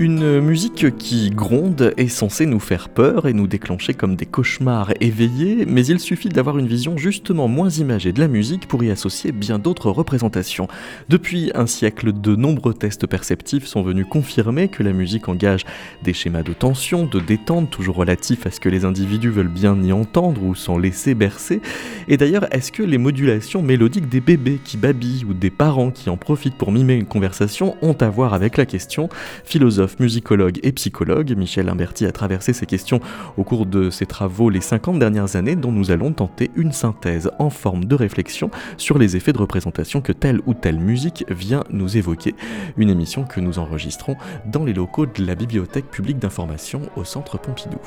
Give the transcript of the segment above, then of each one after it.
Une musique qui gronde est censée nous faire peur et nous déclencher comme des cauchemars éveillés, mais il suffit d'avoir une vision justement moins imagée de la musique pour y associer bien d'autres représentations. Depuis un siècle, de nombreux tests perceptifs sont venus confirmer que la musique engage des schémas de tension, de détente, toujours relatifs à ce que les individus veulent bien y entendre ou s'en laisser bercer. Et d'ailleurs, est-ce que les modulations mélodiques des bébés qui babillent ou des parents qui en profitent pour mimer une conversation ont à voir avec la question? Philosophe musicologue et psychologue. Michel Imberti a traversé ces questions au cours de ses travaux les 50 dernières années dont nous allons tenter une synthèse en forme de réflexion sur les effets de représentation que telle ou telle musique vient nous évoquer. Une émission que nous enregistrons dans les locaux de la Bibliothèque publique d'information au Centre Pompidou.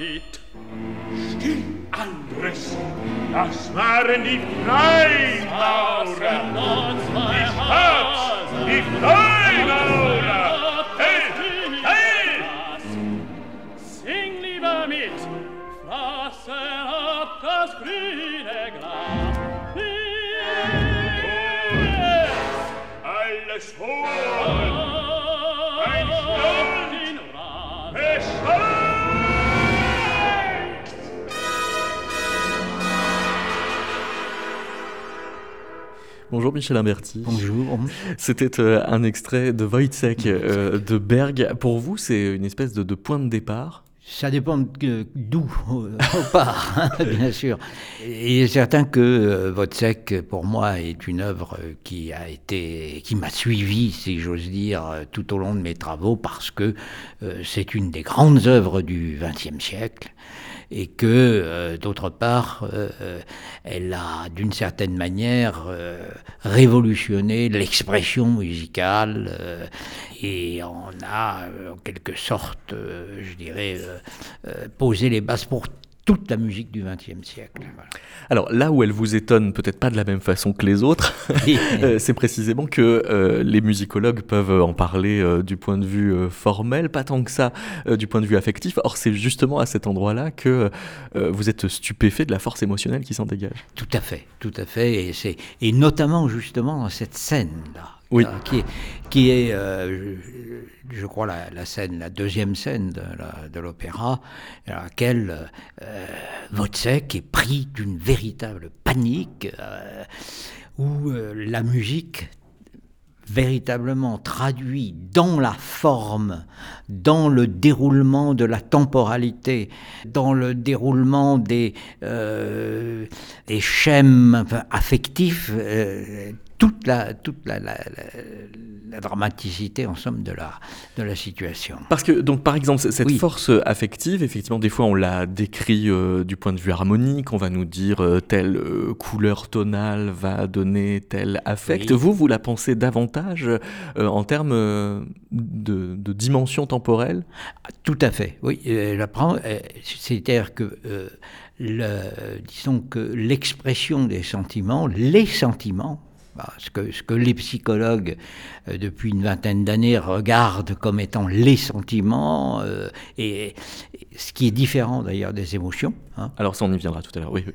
nicht. Still, Andres, das waren die Freimaurer. Ich hab's, die Freimaurer. Hey, hey! Sing lieber mit, Frasse ab das grüne Gras. Alles holen! Ein Stolz! Beschleunigen! Bonjour Michel Imberti. Bonjour. C'était euh, un extrait de Wojciech euh, de Berg. Pour vous, c'est une espèce de, de, point de départ? Ça dépend d'où on part, hein, bien sûr. Il est certain que euh, Wojciech, pour moi, est une œuvre qui a été, qui m'a suivi, si j'ose dire, tout au long de mes travaux, parce que euh, c'est une des grandes œuvres du XXe siècle et que, euh, d'autre part, euh, elle a, d'une certaine manière, euh, révolutionné l'expression musicale et on a, en quelque sorte, je dirais, posé les bases pour toute la musique du XXe siècle. Voilà. Alors là où elle vous étonne peut-être pas de la même façon que les autres, euh, c'est précisément que euh, les musicologues peuvent en parler euh, du point de vue euh, formel, pas tant que ça du point de vue affectif. Or c'est justement à cet endroit-là que vous êtes stupéfait de la force émotionnelle qui s'en dégage. Tout à fait, tout à fait, et, c'est, et notamment justement dans cette scène-là. Là, qui est, euh, je, crois, la, scène, la deuxième scène de, l'opéra, à laquelle euh, Wozzeck est pris d'une véritable panique, euh, où euh, la musique véritablement traduit dans la forme, dans le déroulement de la temporalité, dans le déroulement des, euh, schèmes affectifs, euh, toute la, toute la, la, la, dramaticité, en somme, de la, de la situation. Parce que, donc, par exemple, cette oui. force affective, effectivement, des fois, on la décrit euh, du point de vue harmonique, on va nous dire euh, telle euh, couleur tonale va donner tel affect. Oui. Vous, vous la pensez davantage euh, en termes euh, de, de, dimension temporelle? Tout à fait, oui. Euh, C'est-à-dire que le, disons que l'expression des sentiments, les sentiments, ce que, ce que les psychologues, euh, depuis une vingtaine d'années, regardent comme étant les sentiments, euh, et, et, ce qui est différent d'ailleurs des émotions. Hein. Alors ça, on y viendra tout à l'heure, oui. oui.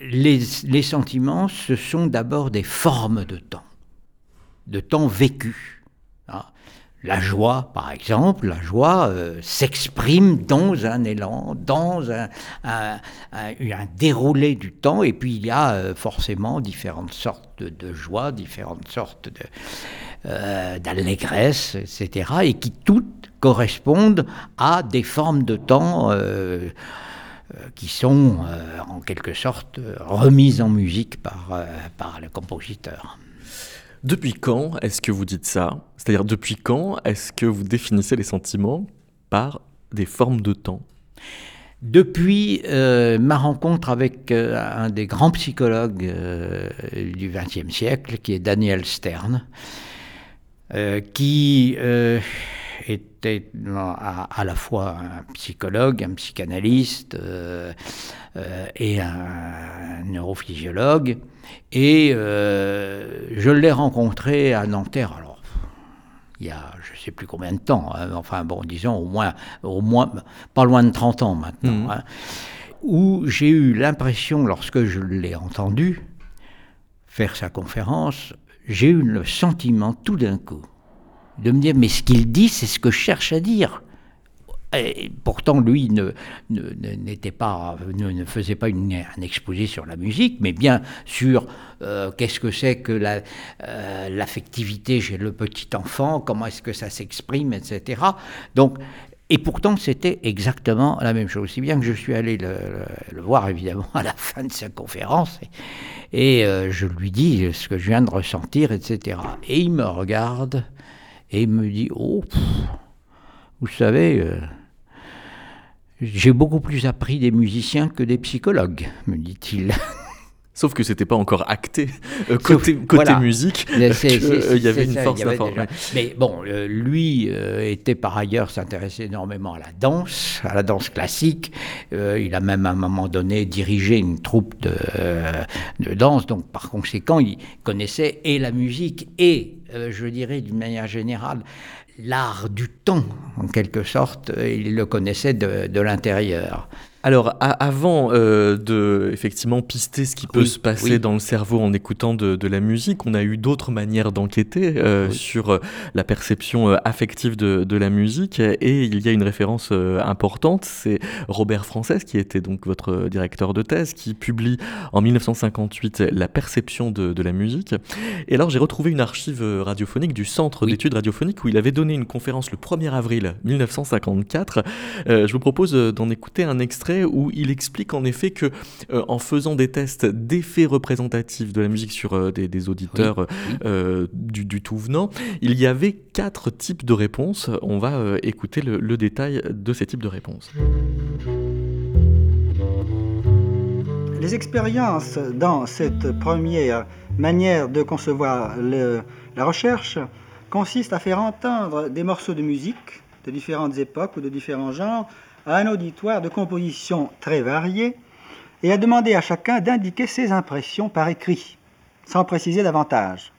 Les, les sentiments, ce sont d'abord des formes de temps, de temps vécu. La joie, par exemple, la joie euh, s'exprime dans un élan, dans un, déroulé du temps, et puis il y a euh, forcément différentes sortes de, joie, différentes sortes euh, d'allégresse, etc., et qui toutes correspondent à des formes de temps qui sont en quelque sorte remises en musique par le compositeur. Depuis quand est-ce que vous dites ça? C'est-à-dire depuis quand est-ce que vous définissez les sentiments par des formes de temps? Depuis euh, ma rencontre avec euh, un des grands psychologues euh, du XXe siècle, qui est Daniel Stern, qui était à, la fois un psychologue, un psychanalyste et un neurophysiologue. Et je l'ai rencontré à Nanterre. Alors, il y a je ne sais plus combien de temps, hein, enfin bon, disons au moins, au moins pas loin de 30 ans maintenant, mmh. hein, où j'ai eu l'impression, lorsque je l'ai entendu faire sa conférence, j'ai eu le sentiment tout d'un coup de me dire, mais ce qu'il dit, c'est ce que je cherche à dire. Pourtant, lui ne, n'était pas, ne, faisait pas une, un exposé sur la musique, mais bien sur euh, qu'est-ce que c'est que la, euh, l'affectivité chez le petit enfant, comment est-ce que ça s'exprime, etc. Donc, et pourtant, c'était exactement la même chose. Si bien que je suis allé le, voir, évidemment, à la fin de sa conférence, et, euh, je lui dis ce que je viens de ressentir, etc. Et il me regarde et il me dit Oh, vous savez, j'ai beaucoup plus appris des musiciens que des psychologues, me dit-il. Sauf que c'était pas encore acté euh, côté, musique, il y avait une force d'information. Mais bon, euh, lui euh, était par ailleurs s'intéressait énormément à la danse, à la danse classique. il a même à un moment donné dirigé une troupe de, de danse, donc par conséquent, il connaissait et la musique et, je dirais d'une manière générale, l'art du temps, en quelque sorte, il le connaissait de, l'intérieur. Alors, avant euh, de effectivement pister ce qui peut se passer dans le cerveau en écoutant de, la musique, on a eu d'autres manières d'enquêter euh, sur euh, la perception affective de, la musique. Et il y a une référence importante, c'est Robert Frances, qui était donc votre directeur de thèse, qui publie en 1958 La perception de, la musique. Et alors, j'ai retrouvé une archive radiophonique du Centre d'études radiophoniques où il avait donné une conférence le 1er avril 1954. je vous propose d'en écouter un extrait où il explique en effet que euh, en faisant des tests d'effets représentatifs de la musique sur euh, des, auditeurs euh, du, tout venant, il y avait quatre types de réponses. On va écouter le, détail de ces types de réponses. Les expériences dans cette première manière de concevoir la recherche consistent à faire entendre des morceaux de musique de différentes époques ou de différents genres à un auditoire de composition très variée et à demander à chacun d'indiquer ses impressions par écrit, sans préciser davantage.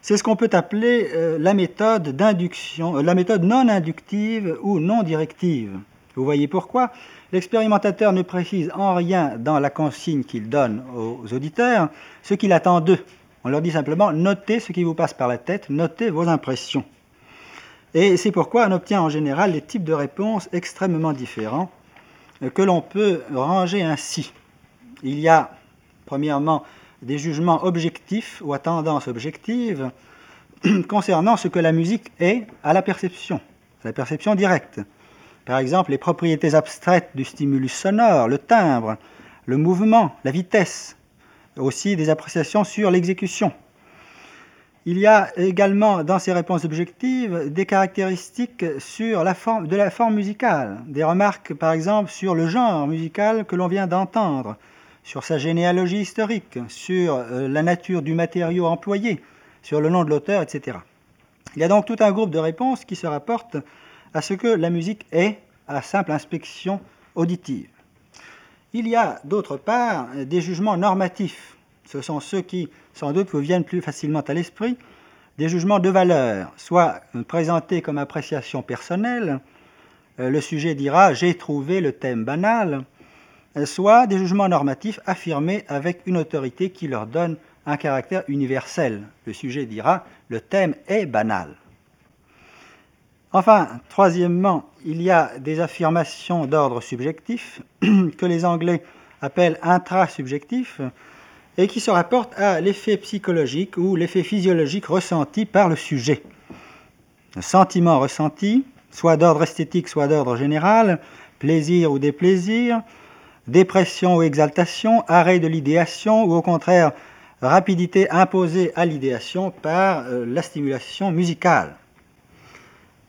C'est ce qu'on peut appeler euh, la méthode d'induction, euh, la méthode non inductive ou non directive. Vous voyez pourquoi? L'expérimentateur ne précise en rien dans la consigne qu'il donne aux auditeurs ce qu'il attend d'eux. On leur dit simplement notez ce qui vous passe par la tête, notez vos impressions. Et c'est pourquoi on obtient en général des types de réponses extrêmement différents euh, que l'on peut ranger ainsi. Il y a, premièrement, des jugements objectifs ou à tendance objective concernant ce que la musique est à la perception, la perception directe. Par exemple, les propriétés abstraites du stimulus sonore, le timbre, le mouvement, la vitesse, aussi des appréciations sur l'exécution. Il y a également dans ces réponses objectives des caractéristiques sur la forme, de la forme musicale, des remarques par exemple sur le genre musical que l'on vient d'entendre, sur sa généalogie historique, sur euh, la nature du matériau employé, sur le nom de l'auteur, etc. Il y a donc tout un groupe de réponses qui se rapportent à ce que la musique est à simple inspection auditive. Il y a d'autre part des jugements normatifs ce sont ceux qui, sans doute, vous viennent plus facilement à l'esprit, des jugements de valeur, soit présentés comme appréciation personnelle, euh, le sujet dira j'ai trouvé le thème banal, euh, soit des jugements normatifs affirmés avec une autorité qui leur donne un caractère universel. Le sujet dira le thème est banal. Enfin, troisièmement, il y a des affirmations d'ordre subjectif que les Anglais appellent intrasubjectifs, et qui se rapporte à l'effet psychologique ou l'effet physiologique ressenti par le sujet. Sentiment ressenti, soit d'ordre esthétique, soit d'ordre général, plaisir ou déplaisir, dépression ou exaltation, arrêt de l'idéation ou au contraire rapidité imposée à l'idéation par euh, la stimulation musicale.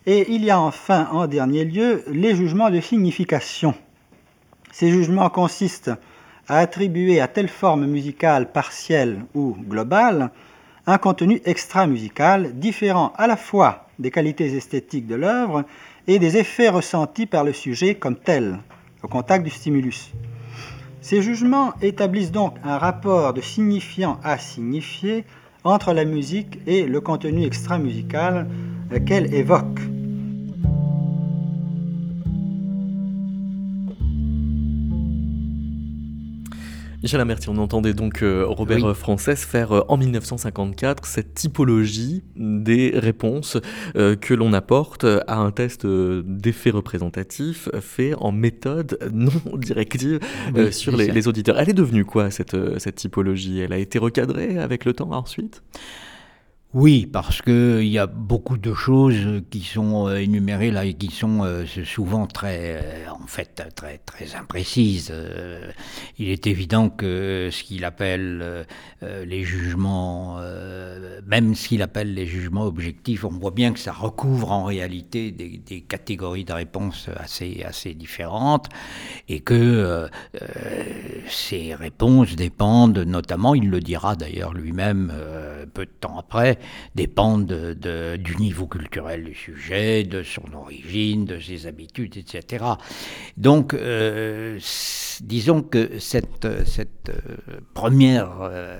Et il y a enfin, en dernier lieu, les jugements de signification. Ces jugements consistent à attribuer à telle forme musicale partielle ou globale un contenu extra-musical différent à la fois des qualités esthétiques de l'œuvre et des effets ressentis par le sujet comme tel, au contact du stimulus. Ces jugements établissent donc un rapport de signifiant à signifié entre la musique et le contenu extra-musical qu'elle évoque. Michel Amerti, on entendait donc euh, Robert oui. Frances faire euh, en 1954 cette typologie des réponses euh, que l'on apporte à un test d'effet représentatif fait en méthode non directive oui, sur les, les, auditeurs. Elle est devenue quoi cette, cette typologie? Elle a été recadrée avec le temps ensuite? Oui, parce que il y a beaucoup de choses qui sont euh, énumérées là et qui sont euh, souvent très, euh, en fait, très très imprécises. il est évident que ce qu'il appelle les jugements, même ce qu'il appelle les jugements objectifs, on voit bien que ça recouvre en réalité des, des catégories de réponses assez assez différentes et que ces réponses dépendent, notamment, il le dira d'ailleurs lui-même peu de temps après dépendent de, de, du niveau culturel du sujet, de son origine, de ses habitudes, etc. Donc, euh, disons que cette, cette euh, première euh,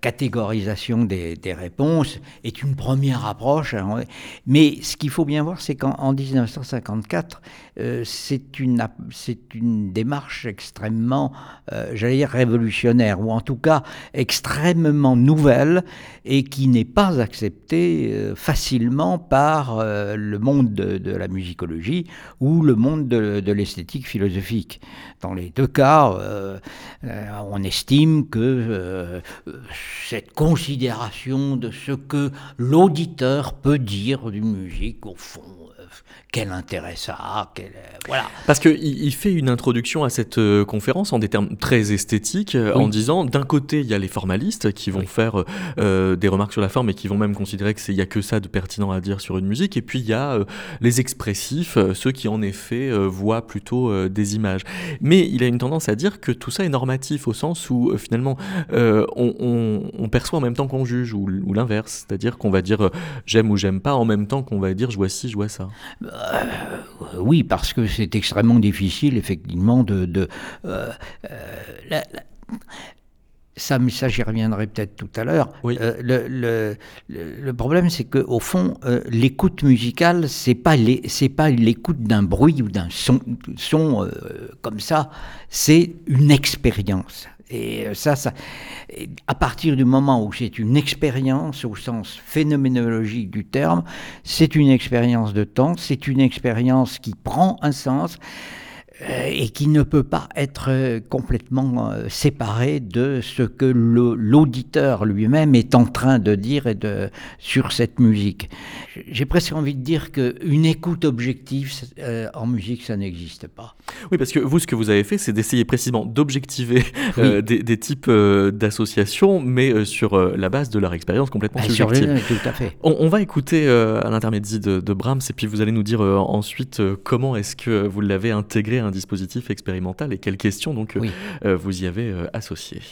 catégorisation des, réponses est une première approche. Hein, mais ce qu'il faut bien voir, c'est qu'en 1954, euh, c'est une, démarche extrêmement, euh, j'allais dire, révolutionnaire, ou en tout cas extrêmement nouvelle, et qui n'est pas acceptée euh, facilement par euh, le monde de, la musicologie ou le monde de, l'esthétique philosophique. Dans les deux cas, euh, on estime que cette considération de ce que l'auditeur peut dire d'une musique, au fond, quel intérêt ça a, quel, voilà. Parce qu'il il fait une introduction à cette euh, conférence en des termes très esthétiques, euh, oui. en disant d'un côté il y a les formalistes qui vont oui. faire euh, des remarques sur la forme et qui vont même considérer qu'il n'y a que ça de pertinent à dire sur une musique, et puis il y a euh, les expressifs, euh, ceux qui en effet voient plutôt des images. Mais il a une tendance à dire que tout ça est normatif au sens où finalement on, on, on, perçoit en même temps qu'on juge, ou, ou l'inverse, c'est-à-dire qu'on va dire j'aime ou j'aime pas en même temps qu'on va dire je vois ci, je vois ça. Euh, oui, parce que c'est extrêmement difficile, effectivement, de. de euh, euh, la, la, ça, mais ça j'y reviendrai peut-être tout à l'heure. Oui. Euh, le, le, le, problème, c'est que au fond, euh, l'écoute musicale, c'est pas c'est pas l'écoute d'un bruit ou d'un son, son euh, comme ça. C'est une expérience. Et ça, ça, à partir du moment où c'est une expérience au sens phénoménologique du terme, c'est une expérience de temps, c'est une expérience qui prend un sens. euh, et qui ne peut pas être euh, complètement euh, séparé de ce que l'auditeur lui-même est en train de dire et de, sur cette musique. J'ai presque envie de dire qu'une écoute objective euh, en musique, ça n'existe pas. Oui, parce que vous, ce que vous avez fait, c'est d'essayer précisément d'objectiver oui. euh, des, des, types euh, d'associations, mais sur la base de leur expérience complètement ah, subjective. Tout à fait. On, on va écouter à l'intermédiaire de, de, Brahms, et puis vous allez nous dire ensuite comment est-ce que vous l'avez intégré à dispositif expérimental et quelles questions donc oui. vous y avez associées.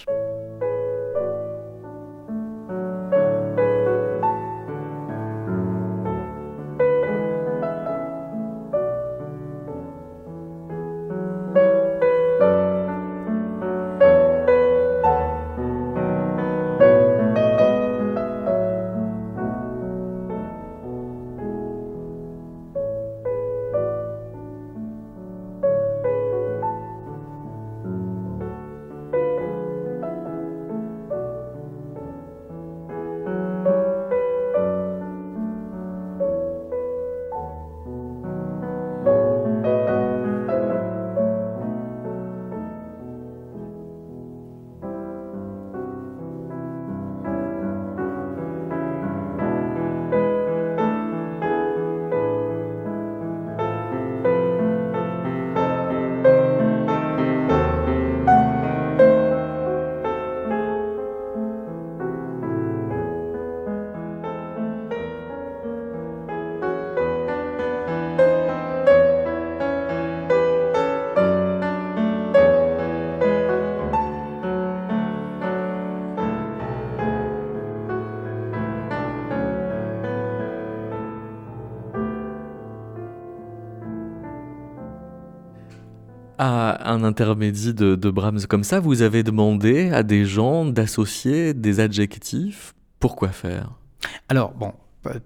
À un intermédiaire de, de Brahms comme ça, vous avez demandé à des gens d'associer des adjectifs. Pourquoi faire? Alors, bon,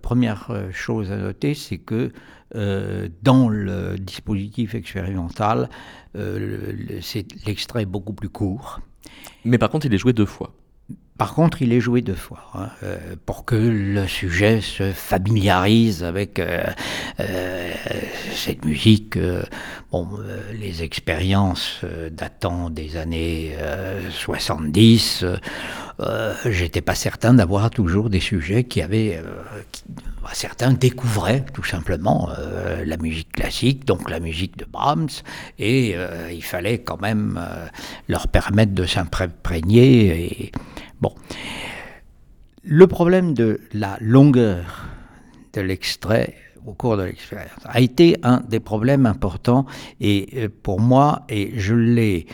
première euh, chose à noter, c'est que euh, dans le dispositif expérimental, euh, c'est l'extrait beaucoup plus court. Mais par contre, il est joué deux fois. Par contre, il est joué deux fois, hein, euh, pour que le sujet se familiarise avec euh, euh, cette musique. bon, les expériences datant des années 70, j'étais pas certain d'avoir toujours des sujets qui avaient... Bah, certains découvraient tout simplement la musique classique, donc la musique de Brahms, et il fallait quand même leur permettre de s'imprégner et Bon. Le problème de la longueur de l'extrait au cours de l'expérience a été un des problèmes importants et euh, pour moi, et je l'ai,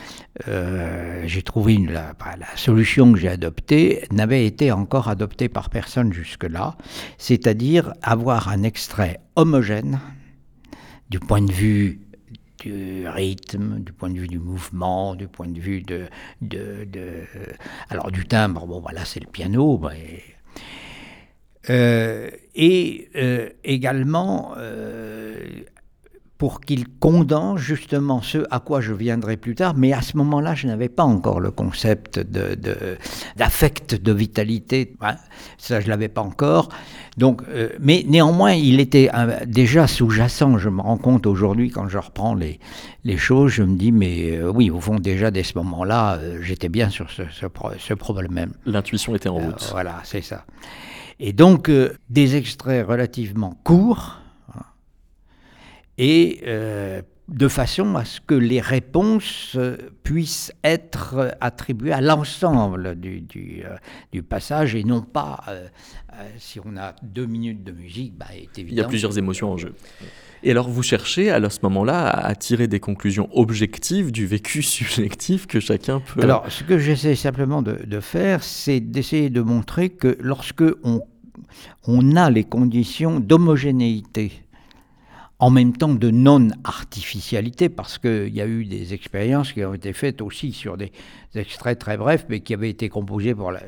euh, j'ai trouvé la, la, solution que j'ai adoptée n'avait été encore adoptée par personne jusque-là, c'est-à-dire avoir un extrait homogène du point de vue du rythme, du point de vue du mouvement, du point de vue de, de, alors du timbre, bon voilà c'est le piano, et, euh, et euh, également euh, pour qu'il condense justement ce à quoi je viendrai plus tard, mais à ce moment-là, je n'avais pas encore le concept d'affect, de, de, vitalité, hein. ça je l'avais pas encore. Donc, euh, mais néanmoins, il était déjà sous-jacent. Je me rends compte aujourd'hui, quand je reprends les, les choses, je me dis, mais euh, oui, au fond, déjà dès ce moment-là, euh, j'étais bien sur ce, ce, ce problème. L'intuition était en route. voilà, c'est ça. Et donc, des extraits relativement courts et euh, de façon à ce que les réponses euh, puissent être attribuées à l'ensemble du, du, euh, du, passage et non pas, si on a deux minutes de musique, bah, évident. Il y a plusieurs émotions en jeu. Et alors vous cherchez à ce moment-là à tirer des conclusions objectives du vécu subjectif que chacun peut... Alors ce que j'essaie simplement de, de faire, c'est d'essayer de montrer que lorsque on, on a les conditions d'homogénéité en même temps de non-artificialité, parce qu'il y a eu des expériences qui ont été faites aussi sur des extraits très brefs, mais qui avaient été composés pour la,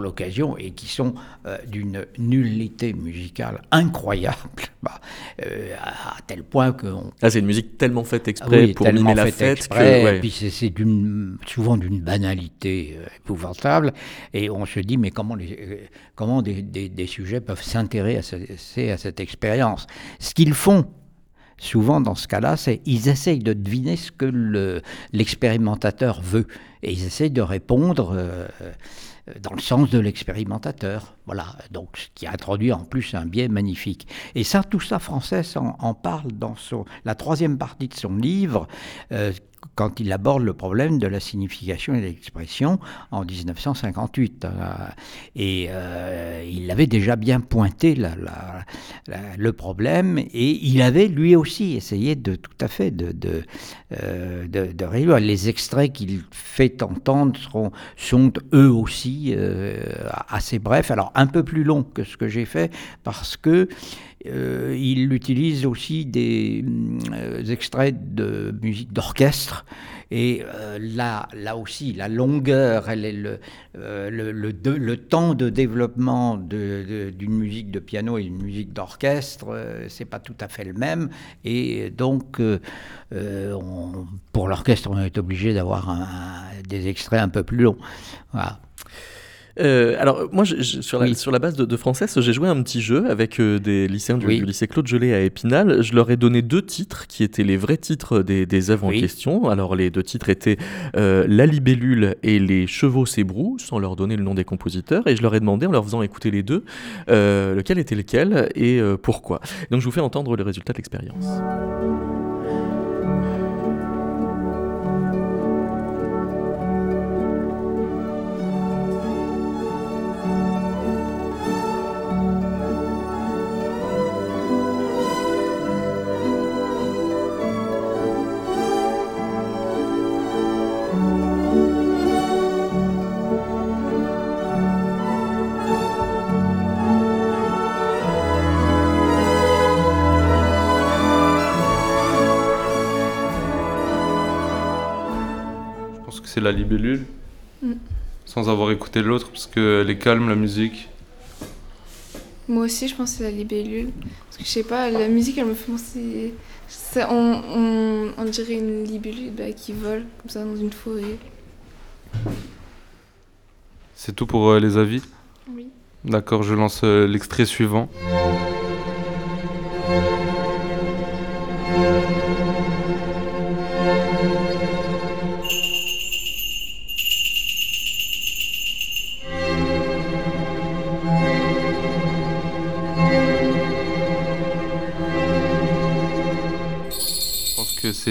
l'occasion et qui sont euh, d'une nullité musicale incroyable, bah, euh, à, tel point que... Ah, c'est une musique tellement faite exprès pour mimer la fête. Exprès, que, Et puis c'est souvent d'une banalité euh, épouvantable, et on se dit, mais comment, les, comment des, des, des, sujets peuvent s'intéresser à, à cette expérience? Ce qu'ils font, souvent dans ce cas-là, c'est ils essayent de deviner ce que l'expérimentateur veut, et ils essayent de répondre euh, dans le sens de l'expérimentateur. Voilà, donc ce qui introduit en plus un biais magnifique. Et ça, tout ça, Frances en, en parle dans la troisième partie de son livre, euh, quand il aborde le problème de la signification et de l'expression en 1958. Euh, et euh, il avait déjà bien pointé le problème et il avait lui aussi essayé de tout à fait de, de, euh, réduire. Les extraits qu'il fait entendre sont eux aussi assez brefs, alors un peu plus longs que ce que j'ai fait parce que euh, il utilise aussi des euh, extraits de musique d'orchestre. Et euh, là, là aussi, la longueur, le, temps de développement d'une musique de piano et d'une musique d'orchestre, c'est pas tout à fait le même. Et donc, on, pour l'orchestre, on est obligé d'avoir des extraits un peu plus longs. Voilà. Euh, alors, moi, je, je, sur, la, oui. sur, la, base de, de Française, j'ai joué un petit jeu avec euh, des lycéens du, oui. du, lycée Claude Gelée à Épinal. Je leur ai donné deux titres qui étaient les vrais titres des, des œuvres oui. en question. Alors, les deux titres étaient euh, La libellule et Les chevaux s'ébrouent, sans leur donner le nom des compositeurs. Et je leur ai demandé, en leur faisant écouter les deux, lequel était lequel et pourquoi. Donc, je vous fais entendre le résultat de l'expérience. C'est la libellule. Mm. Sans avoir écouté l'autre, parce qu'elle est calme, la musique. Moi aussi, je pense que c'est la libellule. Parce que je sais pas, la musique, elle me fait penser. ça- on, on, on dirait une libellule bah, qui vole comme ça dans une forêt. C'est tout pour euh, les avis? Oui. D'accord, je lance euh, l'extrait suivant.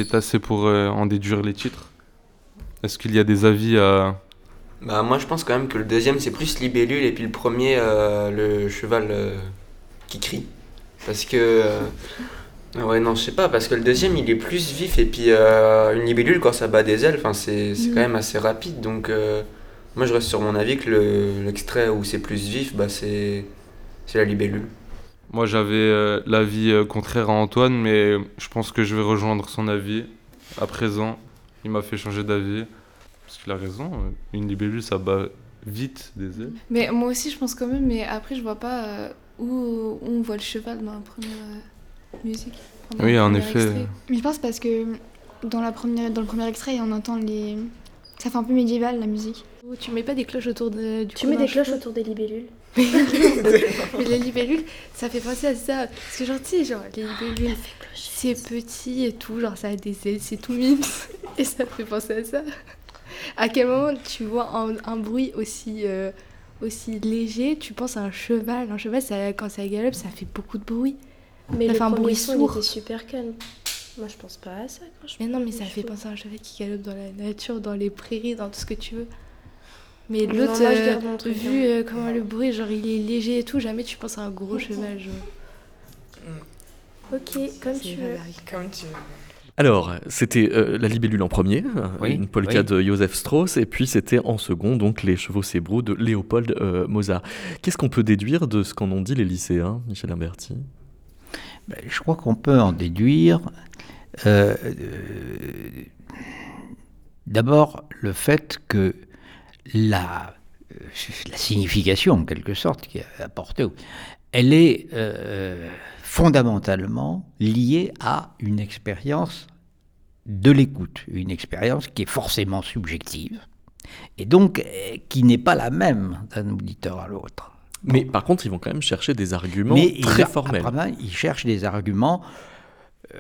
C'est assez pour euh, en déduire les titres? Est-ce qu'il y a des avis à... Bah moi je pense quand même que le deuxième c'est plus libellule et puis le premier euh, le cheval euh, qui crie. Parce que... euh, ouais non je sais pas, parce que le deuxième il est plus vif et puis euh, une libellule quand ça bat des ailes, enfin, c'est c'est Mhm. quand même assez rapide. Donc euh, moi je reste sur mon avis que le- l'extrait où c'est plus vif, bah c'est c'est la libellule. Moi, j'avais euh, l'avis euh, contraire à Antoine, mais je pense que je vais rejoindre son avis. À présent, il m'a fait changer d'avis. Parce qu'il a raison, euh, une libellule, ça bat vite des ailes. Mais moi aussi, je pense quand même, mais après, je vois pas euh, où, où on voit le cheval dans la première euh, musique. Oui, en premier effet. extrait. Mais je pense parce que dans, la première, dans le premier extrait, on entend les. Ça fait un peu médiéval la musique. Oh, Tu mets pas des cloches autour de, du Tu mets des cloches autour des libellules. Mais les libellules, ça fait penser à ça. Parce que genre, tu sais, genre, les libellules, c'est petit et tout, genre, ça a des ailes, c'est tout mime. Et ça fait penser à ça. À quel moment tu vois un, un bruit aussi, euh, aussi léger, tu penses à un cheval. Un cheval, ça, quand ça galope, ça fait beaucoup de bruit. Mais ça le fait un bruit son, il sourd. était super calme. Moi, je pense pas à ça quand je Mais non, mais ça fait penser à un cheval qui galope dans la nature, dans les prairies, dans tout ce que tu veux. Mais l'autre, euh, vu euh, comment le bruit, genre il est léger et tout, jamais tu penses à un gros cheval. Genre. Ok, comme tu veux. vérité. Comme tu veux. Alors, c'était euh, la libellule en premier, Oui, une polka oui. de Joseph Strauss, et puis c'était en second, donc les chevaux sébraux de Léopold euh, Mozart. Qu'est-ce qu'on peut déduire de ce qu'en ont dit les lycéens, Michel Imberti Ben, Je crois qu'on peut en déduire euh, euh, d'abord le fait que la, euh, la signification, en quelque sorte, qui est apportée, elle est euh, fondamentalement liée à une expérience de l'écoute, une expérience qui est forcément subjective, et donc euh, qui n'est pas la même d'un auditeur à l'autre. Mais par contre, ils vont quand même chercher des arguments Mais il très a- formels. ils cherchent des arguments, euh,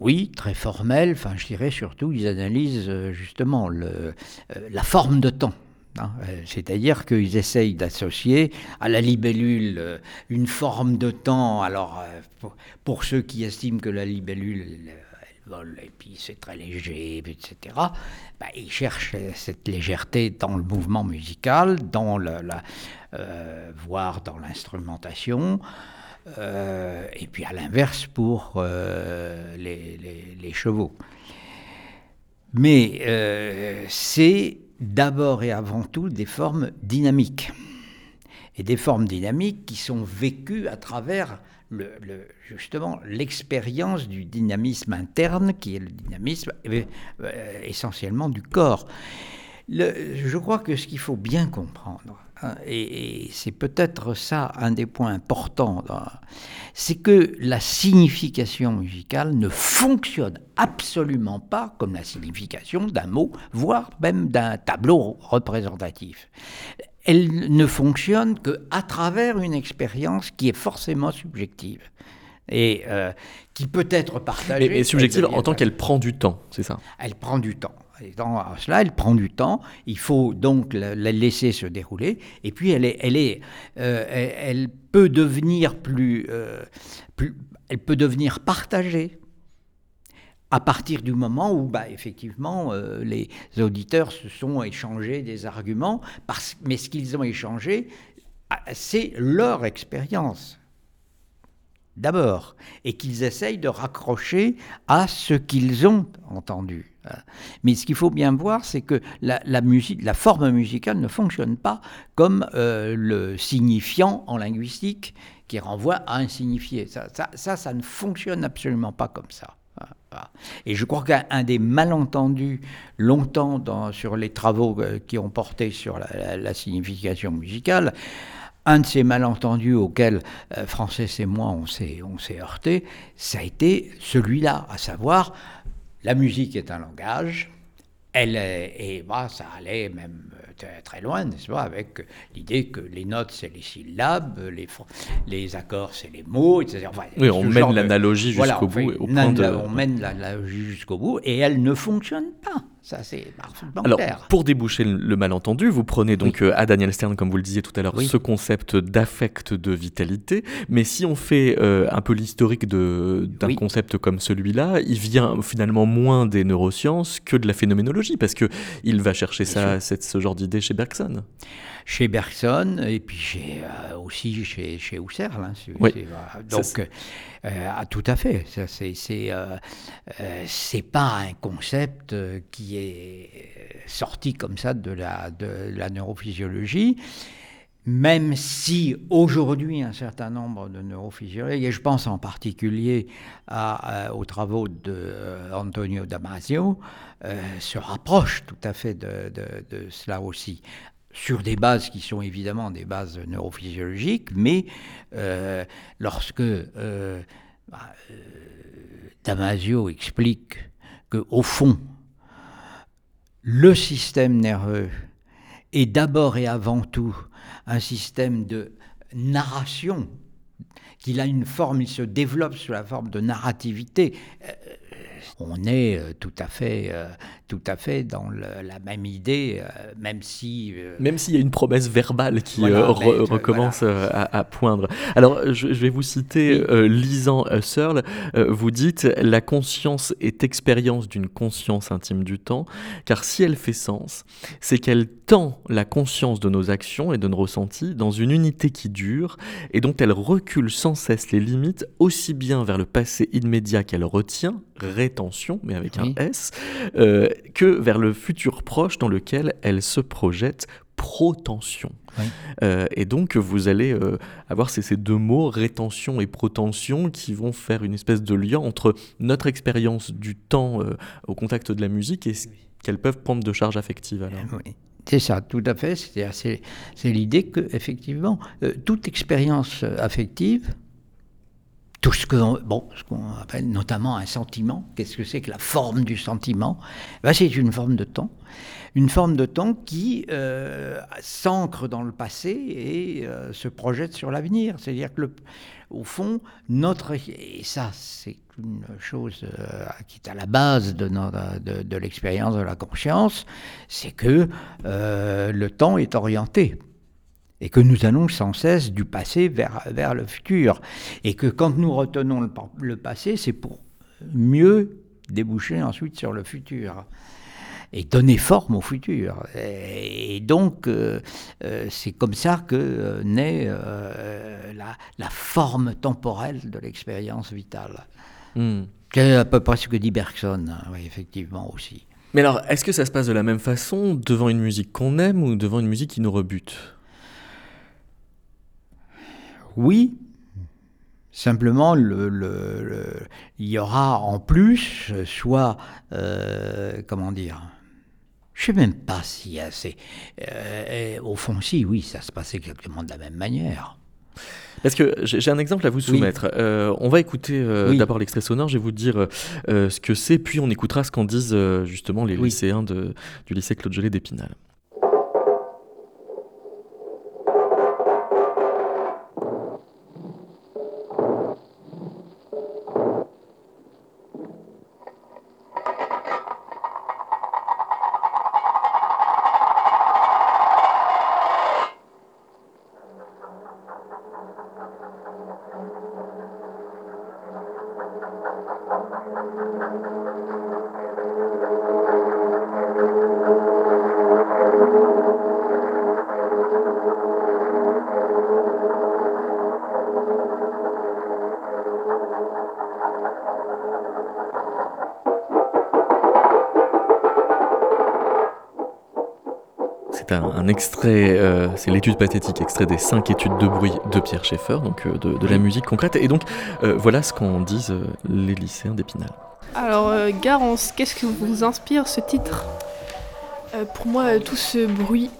oui, très formels. Enfin, je dirais surtout, ils analysent euh, justement euh, la forme de temps. hein. Euh, C'est-à-dire qu'ils essayent d'associer à la libellule une forme de temps. Alors, pour, ceux qui estiment que la libellule, elle, vole et puis c'est très léger, etc., bah, ils cherchent euh, cette légèreté dans le mouvement musical, dans la, voire dans l'instrumentation. Euh, et puis à l'inverse pour euh, les, chevaux. Mais euh, c'est d'abord et avant tout des formes dynamiques. Et des formes dynamiques qui sont vécues à travers justement l'expérience du dynamisme interne, qui est le dynamisme euh, essentiellement du corps. Je crois que ce qu'il faut bien comprendre, et, et c'est peut-être ça un des points importants, c'est que la signification musicale ne fonctionne absolument pas comme la signification d'un mot, voire même d'un tableau représentatif. Elle ne fonctionne qu'à travers une expérience qui est forcément subjective et euh, qui peut être partagée. Mais, mais subjective en tant qu'elle prend du temps, c'est ça? Elle prend du temps. Cela, elle prend du temps. Il faut donc la, la laisser se dérouler. Et puis, elle, est, elle, est, euh, peut devenir plus, euh, plus, elle peut devenir partagée à partir du moment où, bah, effectivement, euh, les auditeurs se sont échangés des arguments, parce, mais ce qu'ils ont échangé, ah, c'est leur expérience d'abord, et qu'ils essayent de raccrocher à ce qu'ils ont entendu. hein. Mais ce qu'il faut bien voir, c'est que la, forme musicale ne fonctionne pas comme euh, le signifiant en linguistique qui renvoie à un signifié. Ça, ça, ne fonctionne absolument pas comme ça. hein. Et je crois qu'un des malentendus longtemps sur les travaux euh, qui ont porté sur la signification musicale, un de ces malentendus auxquels euh, Frances et moi on s'est, on s'est ça a été celui-là, à savoir la musique est un langage, elle est, et bah, ça allait même euh, très loin, n'est-ce pas, avec l'idée que les notes c'est les syllabes, les, les accords c'est les mots, etc. oui, on mène l'analogie jusqu'au bout. Au point de... On mène l'analogie jusqu'au bout et elle ne fonctionne pas. Ça, c'est Alors, pour déboucher le malentendu, vous prenez donc euh, à Daniel Stern, comme vous le disiez tout à l'heure, ce concept d'affect de vitalité. Mais si on fait euh, un peu l'historique d'un concept comme celui-là, il vient finalement moins des neurosciences que de la phénoménologie, parce que il va chercher ça, cette, ce genre d'idée chez Bergson chez Bergson et puis chez, euh, aussi chez, chez Husserl. Hein, oui. donc, euh, ah, tout à fait. C'est euh, pas un concept qui est sorti comme ça de la, de la neurophysiologie. Même si aujourd'hui un certain nombre de neurophysiologues, et je pense en particulier à, aux travaux de Antonio Damasio, se rapprochent tout à fait de, de, de cela aussi sur des bases qui sont évidemment des bases neurophysiologiques, mais euh, lorsque euh, bah, euh, Damasio explique que au fond, le système nerveux est d'abord et avant tout un système de narration, qu'il a une forme, il se développe sous la forme de narrativité. On est tout à fait, tout à fait dans la même idée, euh, même si... même s'il y a une promesse verbale qui recommence à, poindre. Alors, je, vais vous citer lisant Searle. vous dites « La conscience est expérience d'une conscience intime du temps, car si elle fait sens, c'est qu'elle tend la conscience de nos actions et de nos ressentis dans une unité qui dure, et dont elle recule sans cesse les limites, aussi bien vers le passé immédiat qu'elle retient, rétention, mais avec un S, euh, que vers le futur proche dans lequel elle se projette protension. Euh, et donc vous allez euh, avoir ces, ces, deux mots, rétention et protension, qui vont faire une espèce de lien entre notre expérience du temps au contact de la musique et ce qu'elles peuvent prendre de charge affective. Alors. C'est ça, tout à fait. C'est l'idée que, effectivement, toute expérience affective tout ce qu'on bon, appelle notamment un sentiment. Qu'est-ce que c'est que la forme du sentiment? Ben, C'est une forme de temps. Une forme de temps qui euh, s'ancre dans le passé et euh, se projette sur l'avenir. C'est-à-dire que, le, au fond, notre. Et ça, c'est une chose euh, qui est à la base de, de, de l'expérience de la conscience c'est que le temps est orienté et que nous allons sans cesse du passé vers, vers le futur. Et que quand nous retenons le, le passé, c'est pour mieux déboucher ensuite sur le futur et donner forme au futur. Et, donc, euh, euh, c'est comme ça que euh, naît la, la, forme temporelle de l'expérience vitale. Hmm. C'est à peu près ce que dit Bergson, hein, oui, effectivement aussi. Mais alors, est-ce que ça se passe de la même façon devant une musique qu'on aime ou devant une musique qui nous rebute? Oui, Simplement, le, il y aura en plus, soit, euh, comment dire, je sais même pas s'il y a assez. Euh, au fond, si, oui, ça se passe exactement de la même manière. Parce que j'ai un exemple à vous soumettre. Euh, on va écouter d'abord l'extrait sonore, je vais vous dire ce que c'est, puis on écoutera ce qu'en disent justement les lycéens de, du lycée Claude Gelée d'Épinal. Un, extrait, euh, c'est l'étude pathétique, extrait des cinq études de bruit de Pierre Schaeffer, donc euh, de, la musique concrète. Et donc voilà ce qu'en disent les lycéens d'Épinal. Alors Garance, qu'est-ce que vous inspire ce titre? Pour moi, tout ce bruit,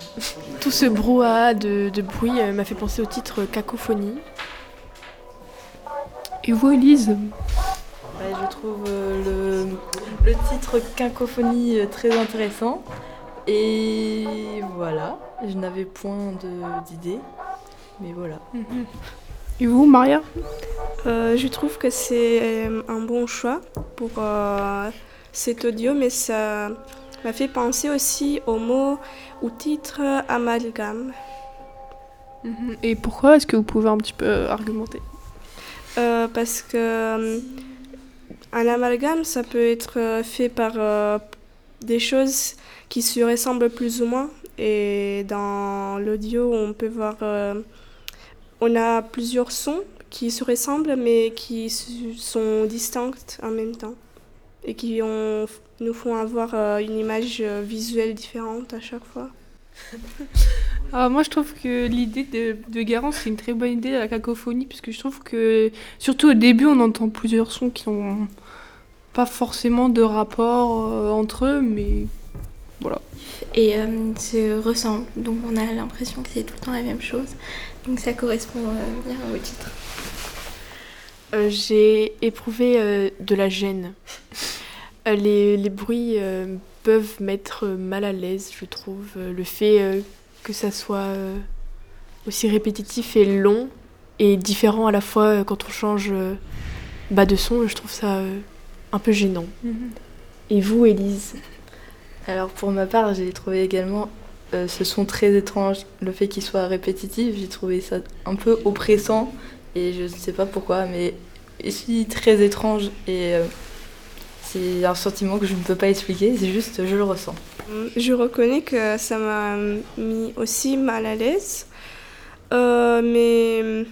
tout ce brouhaha de, de bruit m'a fait penser au titre Cacophonie. Et vous, Elise Je trouve le, le titre Cacophonie très intéressant. Et voilà, je n'avais point d'idée, mais voilà. Et vous, Maria? Euh, Je trouve que c'est euh, un bon choix pour euh, cet audio, mais ça m'a fait penser aussi au mot ou titre amalgame. Mhm. Et pourquoi Est-ce que vous pouvez un petit peu argumenter? Parce que un amalgame, ça peut être fait par des choses qui se ressemblent plus ou moins. Et dans l'audio, on peut voir, euh, on a plusieurs sons qui se ressemblent mais qui sont distincts en même temps et qui nous font avoir euh, une image euh, visuelle différente à chaque fois. Alors moi je trouve que l'idée de, de Garance c'est une très bonne idée la cacophonie puisque je trouve que surtout au début on entend plusieurs sons qui ont pas forcément de rapport entre eux mais voilà. Et euh, se ressemble. Donc on a l'impression que c'est tout le temps la même chose. Donc ça correspond euh, bien au titre. Euh, j'ai éprouvé de la gêne. Les, les, bruits peuvent mettre mal à l'aise, je trouve. le fait que ça soit aussi répétitif et long et différent à la fois quand on change bas de son, je trouve ça un peu gênant. Mhm. Et vous, Élise? Alors pour ma part, j'ai trouvé également euh, ce son très étrange, le fait qu'il soit répétitif, j'ai trouvé ça un peu oppressant et je ne sais pas pourquoi, mais ici très étrange et euh, c'est un sentiment que je ne peux pas expliquer, c'est juste je le ressens. Je reconnais que ça m'a mis aussi mal à l'aise, euh, mais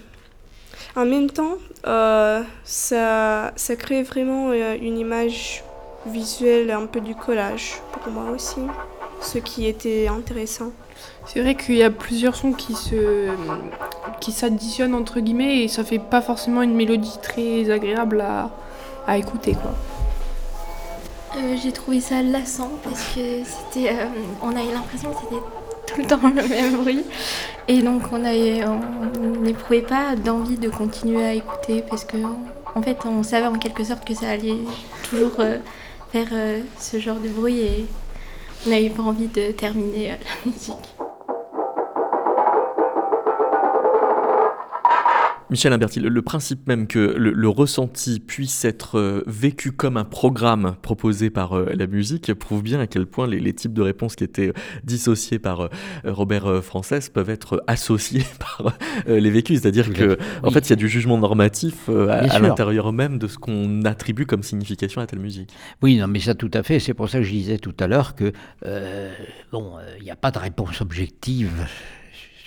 en même temps, ça, ça crée vraiment une image visuel, un peu du collage pour moi aussi, ce qui était intéressant. C'est vrai qu'il y a plusieurs sons qui se qui s'additionnent entre guillemets et ça fait pas forcément une mélodie très agréable à, à écouter quoi. Euh, j'ai trouvé ça lassant parce que c'était euh, on a eu l'impression que c'était tout le temps le même bruit et donc on n'éprouvait pas d'envie de continuer à écouter parce que en fait on savait en quelque sorte que ça allait toujours euh, euh, ce genre de bruit et on n'avait pas envie de terminer euh, la musique. Michel Imberti, le, principe même que le, ressenti puisse être euh, vécu comme un programme proposé par euh, la musique prouve bien à quel point les, types de réponses qui étaient euh, dissociés par Robert Frances peuvent être associés par les vécus. C'est-à-dire que, en fait, il y a du jugement normatif à, l'intérieur même de ce qu'on attribue comme signification à telle musique. Oui, non, mais ça tout à fait. C'est pour ça que je disais tout à l'heure que, bon, il n'y a pas de réponse objective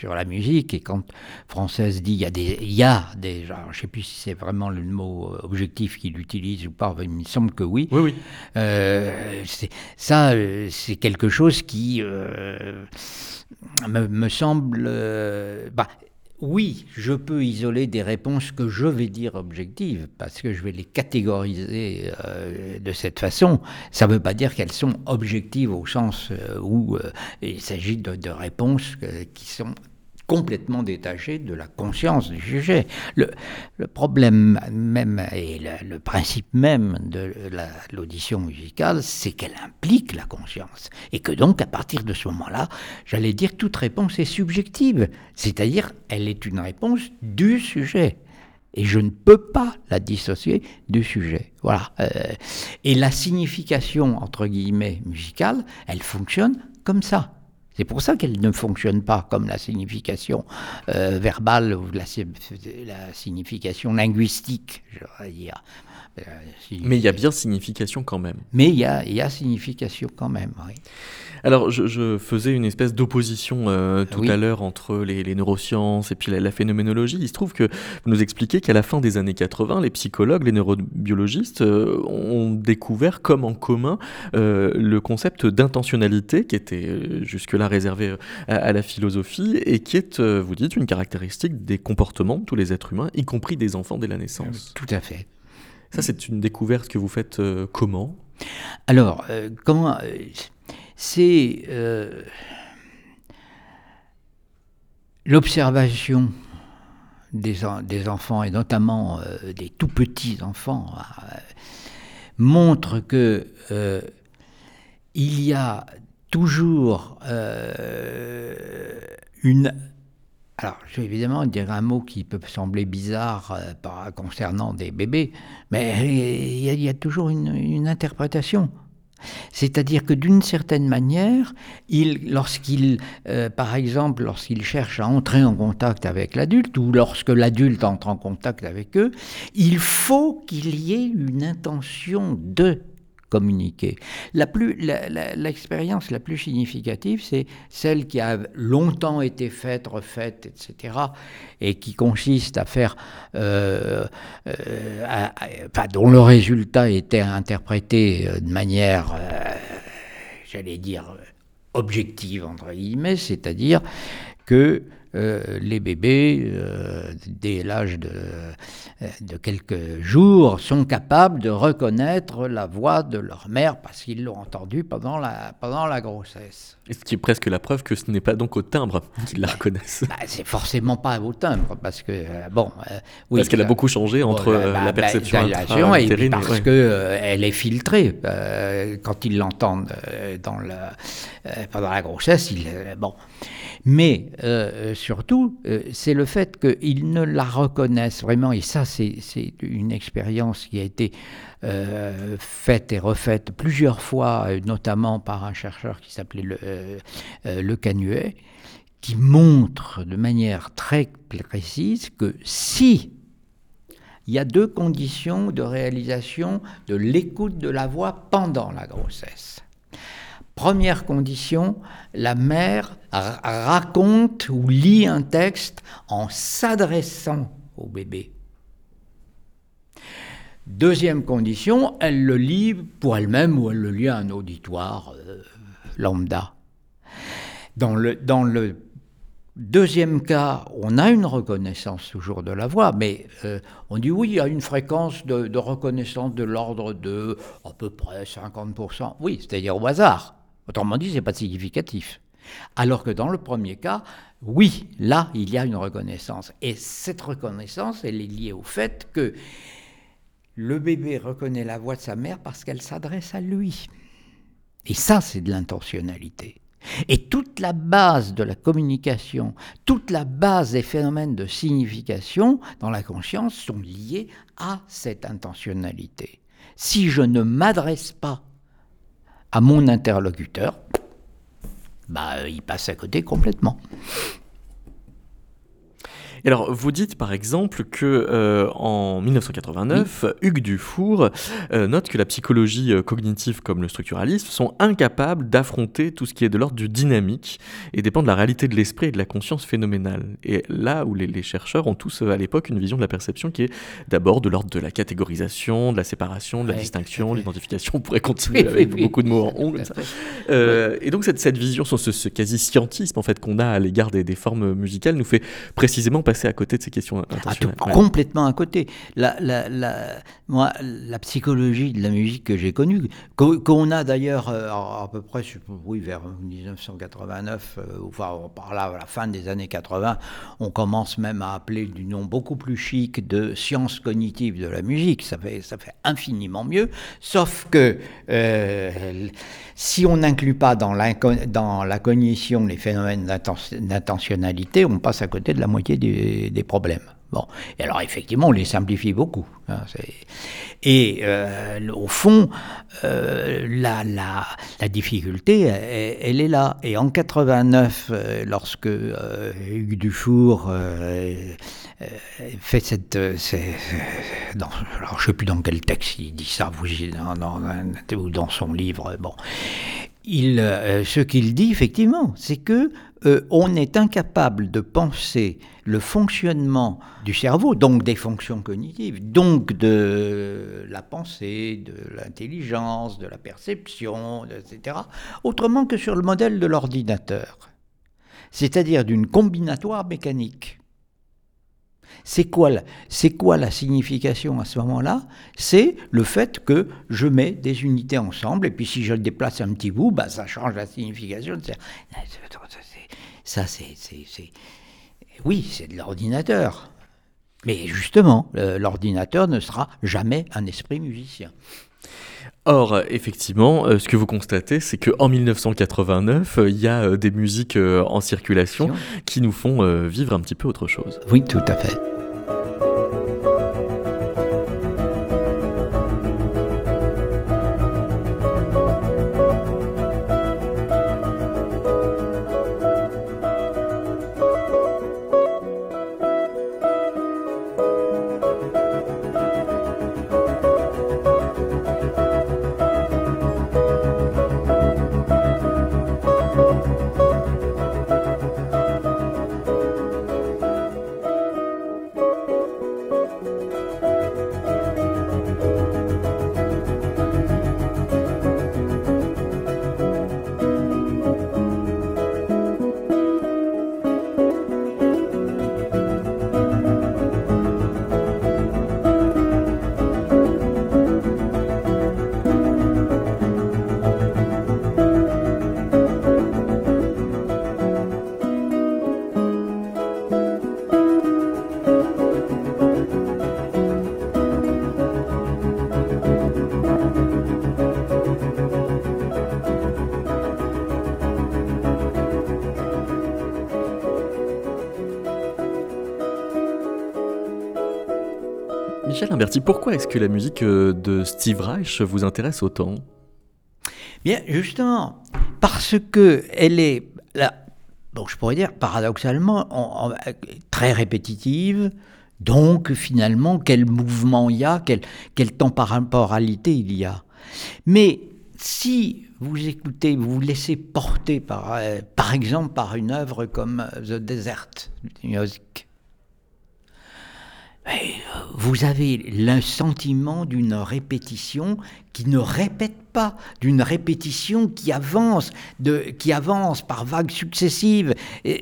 sur la musique. Et quand Française dit il y a des, il y a des, je ne sais plus si c'est vraiment le mot objectif qu'il utilise ou pas, il me semble que oui. Oui, oui. Euh, ça, euh, c'est quelque chose qui euh, me, semble. bah, oui, je peux isoler des réponses que je vais dire objectives, parce que je vais les catégoriser de cette façon. Ça ne veut pas dire qu'elles sont objectives au sens où il s'agit de, de, réponses qui sont complètement détaché de la conscience du sujet. Le, problème même et le, principe même de l'audition musicale, c'est qu'elle implique la conscience. Et que donc, à partir de ce moment-là, j'allais dire, toute réponse est subjective. C'est-à-dire, elle est une réponse du sujet. Et je ne peux pas la dissocier du sujet. Voilà. Euh, et la signification, entre guillemets, musicale, elle fonctionne comme ça. C'est pour ça qu'elle ne fonctionne pas comme la signification euh, verbale ou la, signification linguistique, je dire. Euh, Mais il y a bien signification quand même. Mais il y a, y a signification quand même, oui. Alors, je, faisais une espèce d'opposition euh, tout à l'heure entre les, neurosciences et puis la, phénoménologie. Il se trouve que vous nous expliquez qu'à la fin des années 80, les psychologues, les neurobiologistes euh, ont découvert comme en commun euh, le concept d'intentionnalité qui était jusque-là réservé à, la philosophie, et qui est, vous dites, une caractéristique des comportements de tous les êtres humains, y compris des enfants dès la naissance. Tout à fait. Ça, c'est une découverte que vous faites comment? Alors, comment C'est l'observation des, des, enfants, et notamment des tout petits enfants, montre que euh, il y a toujours euh, une alors, je vais évidemment dire un mot qui peut sembler bizarre euh, concernant des bébés, mais il y, a, toujours une interprétation. C'est-à-dire que d'une certaine manière, lorsqu'il, euh, par exemple, lorsqu'ils cherchent à entrer en contact avec l'adulte, ou lorsque l'adulte entre en contact avec eux, il faut qu'il y ait une intention de communiquer. La plus, l'expérience la, plus significative, c'est celle qui a longtemps été faite, refaite, etc., et qui consiste à faire, euh, euh, dont le résultat était interprété euh, de manière, j'allais dire, objective, entre guillemets, c'est-à-dire que euh, les bébés, euh, dès l'âge de, euh, de, quelques jours, sont capables de reconnaître la voix de leur mère parce qu'ils l'ont entendue pendant la grossesse. Et ce qui est presque la preuve que ce n'est pas donc au timbre qu'ils la reconnaissent. Bah, c'est forcément pas au timbre parce que, bon. oui, parce qu'elle a beaucoup changé entre bah, la bah, perception et puis parce qu'elle est filtrée. quand ils l'entendent dans pendant la grossesse, ils, bon. Mais euh, surtout, euh, c'est le fait qu'ils ne la reconnaissent vraiment, et ça c'est une expérience qui a été euh, faite et refaite plusieurs fois, notamment par un chercheur qui s'appelait le, le Canuet, qui montre de manière très précise que si il y a deux conditions de réalisation de l'écoute de la voix pendant la grossesse. Première condition, la mère raconte ou lit un texte en s'adressant au bébé. Deuxième condition, elle le lit pour elle-même ou elle le lit à un auditoire euh, lambda. Dans le, deuxième cas, on a une reconnaissance toujours de la voix, mais euh, on dit oui, il y a une fréquence de, de reconnaissance de l'ordre de à peu près 50%. Oui, c'est-à-dire au hasard. Autrement dit, ce n'est pas significatif. Alors que dans le premier cas, oui, là, il y a une reconnaissance. Et cette reconnaissance, elle est liée au fait que le bébé reconnaît la voix de sa mère parce qu'elle s'adresse à lui. Et ça, c'est de l'intentionnalité. Et toute la base de la communication, toute la base des phénomènes de signification dans la conscience sont liés à cette intentionnalité. Si je ne m'adresse pas à mon interlocuteur, bah, il passe à côté complètement alors, vous dites par exemple que euh, en 1989, Hugues Dufour euh, note que la psychologie euh, cognitive comme le structuralisme sont incapables d'affronter tout ce qui est de l'ordre du dynamique et dépend de la réalité de l'esprit et de la conscience phénoménale. Et là où les, chercheurs ont tous à l'époque une vision de la perception qui est d'abord de l'ordre de la catégorisation, de la séparation, de la distinction, l'identification, on pourrait continuer avec beaucoup de mots en honte. et donc cette, cette vision, ce, ce quasi-scientisme en fait qu'on a à l'égard des, des formes musicales nous fait précisément passer à côté de ces questions. Ah, complètement à côté. La, la, la, moi, la psychologie de la musique que j'ai connue, qu'on a d'ailleurs euh, à, peu près, oui, vers 1989, euh, enfin par là, à la fin des années 80, on commence même à appeler du nom beaucoup plus chic de science cognitive de la musique. Ça fait, ça fait infiniment mieux. Sauf que euh, si on n'inclut pas dans, dans la cognition les phénomènes d'intentionnalité, on passe à côté de la moitié du des, problèmes. Bon, et alors effectivement, on les simplifie beaucoup. Hein, et euh, au fond, euh, la, la, difficulté, elle, est là. Et en 89, euh, lorsque Hugues Dufour fait cette... Alors je ne sais plus dans quel texte il dit ça, vous, dans, dans, ou dans son livre, bon. Il, ce qu'il dit, effectivement, c'est que euh, on est incapable de penser le fonctionnement du cerveau, donc des fonctions cognitives, donc de la pensée, de l'intelligence, de la perception, etc., autrement que sur le modèle de l'ordinateur, c'est-à-dire d'une combinatoire mécanique. C'est quoi, la signification à ce moment-là? C'est le fait que je mets des unités ensemble, et puis si je le déplace un petit bout, bah, ça change la signification. Ça, c'est. Oui, c'est de l'ordinateur. Mais justement, l'ordinateur ne sera jamais un esprit musicien. Or, effectivement, euh, ce que vous constatez, c'est qu'en 1989, euh, il y a euh, des musiques en circulation qui nous font vivre un petit peu autre chose. Oui, tout à fait. Pourquoi est-ce que la musique euh, de Steve Reich vous intéresse autant? Bien, justement, parce que elle est, bon, je pourrais dire paradoxalement, très répétitive. Donc, finalement, quel mouvement il y a, quelle, quelle temporalité il y a. Mais si vous écoutez, vous vous laissez porter par, euh, par exemple par une œuvre comme The Desert Music, vous avez le sentiment d'une répétition qui ne répète pas, d'une répétition qui avance, qui avance par vagues successives.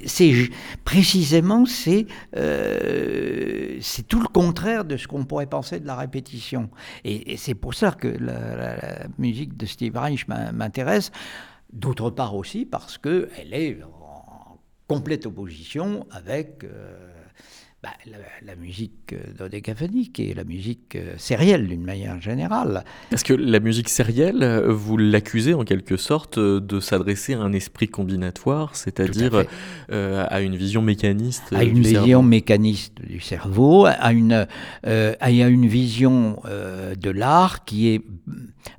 C'est précisément c'est euh, c'est tout le contraire de ce qu'on pourrait penser de la répétition. Et, c'est pour ça que la, musique de Steve Reich m'intéresse. D'autre part aussi parce que elle est en complète opposition avec euh, bah, la, musique euh, dodécaphonique et la musique euh, sérielle d'une manière générale. Est-ce que la musique sérielle, euh, vous l'accusez en quelque sorte de s'adresser à un esprit combinatoire, c'est-à-dire à, une vision mécaniste À une vision mécaniste du cerveau, à une, à une vision de l'art qui est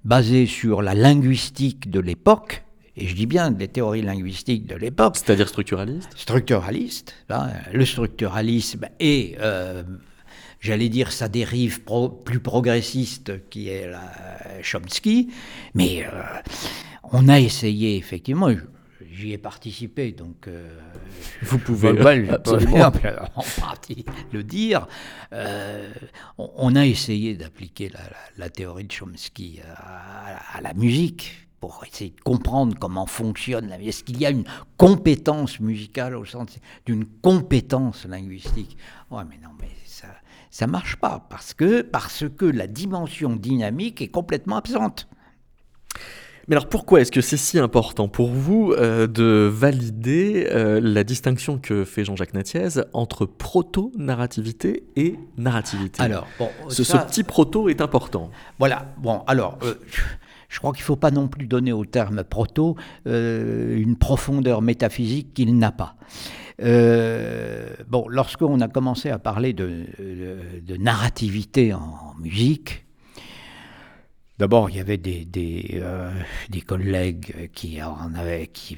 basée sur la linguistique de l'époque, et je dis bien des théories linguistiques de l'époque. C'est-à-dire structuraliste Structuraliste. Hein. le structuralisme est, euh, j'allais dire, sa dérive plus progressiste qui est la Chomsky, mais euh, on a essayé effectivement. J'y ai participé, donc euh, vous pouvez absolument en partie le dire. on, a essayé d'appliquer la, théorie de Chomsky à la musique pour essayer de comprendre comment fonctionne la Est-ce qu'il y a une compétence musicale au sens d'une compétence linguistique? Ouais, mais non, mais ça ça marche pas parce que parce que la dimension dynamique est complètement absente. Mais alors pourquoi est-ce que c'est si important pour vous euh, de valider euh, la distinction que fait Jean-Jacques Natiez entre proto-narrativité et narrativité? Alors, bon, ce, petit proto est important. Voilà, bon, alors, euh, je crois qu'il ne faut pas non plus donner au terme proto euh, une profondeur métaphysique qu'il n'a pas. Euh, bon, lorsqu'on a commencé à parler de, narrativité en, musique, D'abord, il y avait des, des, euh, collègues qui, en avaient, qui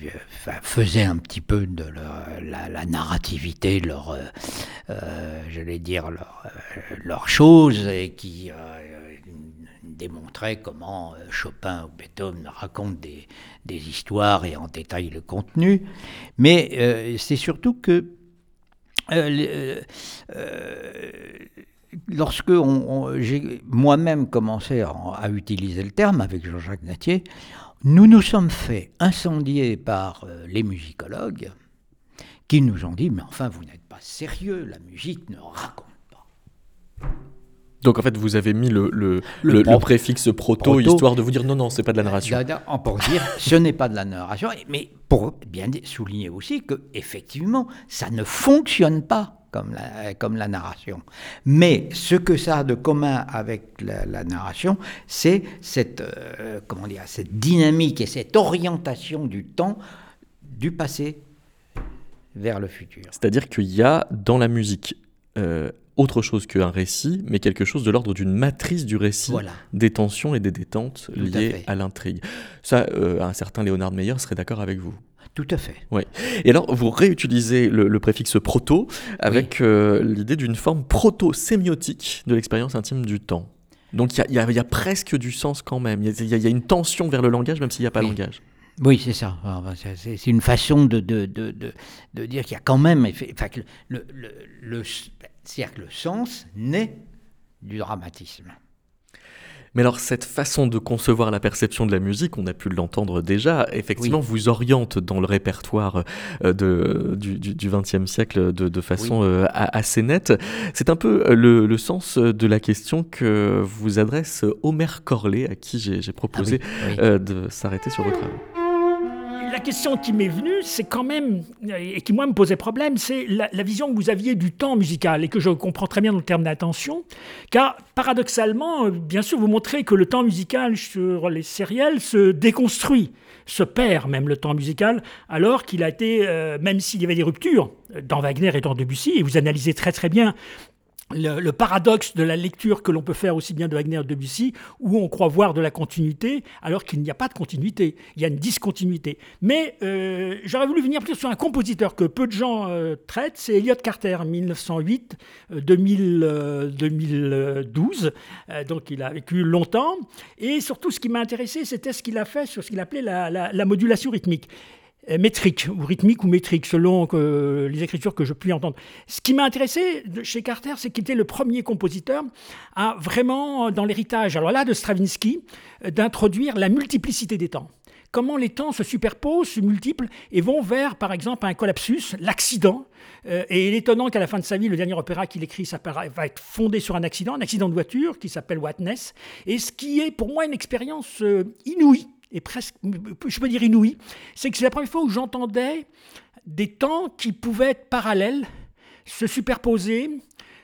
faisaient un petit peu de la, narrativité, leur, dire, leur, leur chose, et qui démontrait comment Chopin ou Beethoven racontent des, histoires et en détail le contenu. Mais c'est surtout que lorsque j'ai moi-même commencé à, utiliser le terme avec Jean-Jacques Natier, nous nous sommes fait incendier par euh, les musicologues qui nous ont dit Mais enfin, vous n'êtes pas sérieux, la musique ne raconte pas. Donc en fait, vous avez mis le, le, préfixe proto, histoire de vous dire non, non, c'est pas de la narration. Pour dire, ce n'est pas de la narration, mais pour bien souligner aussi que effectivement, ça ne fonctionne pas comme la, comme la narration. Mais ce que ça a de commun avec la, narration, c'est cette, euh, comment dire, cette dynamique et cette orientation du temps du passé vers le futur. C'est-à-dire qu'il y a dans la musique euh, autre chose qu'un récit, mais quelque chose de l'ordre d'une matrice du récit, des tensions et des détentes liées à, l'intrigue. Ça, euh, un certain Léonard Meyer serait d'accord avec vous. Tout à fait. Oui. Et alors, vous réutilisez le, préfixe proto avec euh, l'idée d'une forme proto-sémiotique de l'expérience intime du temps. Donc, il y, a, presque du sens quand même. Il y, a une tension vers le langage, même s'il n'y a pas de langage. Oui, c'est ça. C'est une façon de, de, de, de dire qu'il y a quand même. Enfin, le, le, le, c'est-à-dire que le sens naît du dramatisme. Mais alors cette façon de concevoir la perception de la musique, on a pu l'entendre déjà, effectivement vous oriente dans le répertoire euh, de, du XXe siècle de, façon euh, assez nette. C'est un peu euh, le, sens de la question que vous adresse Omer Corlet, à qui j'ai proposé ah de s'arrêter sur votre travail la question qui m'est venue, c'est quand même, et qui moi me posait problème, c'est la, vision que vous aviez du temps musical, et que je comprends très bien dans le terme d'attention, car paradoxalement, bien sûr, vous montrez que le temps musical sur les sériels se déconstruit, se perd même le temps musical, alors qu'il a été, euh, même s'il y avait des ruptures dans Wagner et dans Debussy, et vous analysez très très bien le, paradoxe de la lecture que l'on peut faire aussi bien de Wagner que de Debussy, où on croit voir de la continuité alors qu'il n'y a pas de continuité, il y a une discontinuité. Mais euh, j'aurais voulu venir plus sur un compositeur que peu de gens euh, traitent, c'est Elliot Carter, 1908, 2012, euh, donc il a vécu longtemps, et surtout ce qui m'a intéressé, c'était ce qu'il a fait sur ce qu'il appelait la modulation rythmique. Euh, métrique, ou rythmique ou métrique, selon que, les écritures que je puis entendre. Ce qui m'a intéressé chez Carter, c'est qu'il était le premier compositeur à vraiment, dans l'héritage, alors là, de Stravinsky, euh, d'introduire la multiplicité des temps. Comment les temps se superposent, se multiplient et vont vers, par exemple, un collapsus, l'accident. Euh, et il est étonnant qu'à la fin de sa vie, le dernier opéra qu'il écrit va être fondé sur un accident, un accident de voiture qui s'appelle Watness, et ce qui est pour moi une expérience inouïe et presque, je peux dire inouï, c'est que c'est la première fois où j'entendais des temps qui pouvaient être parallèles, se superposer,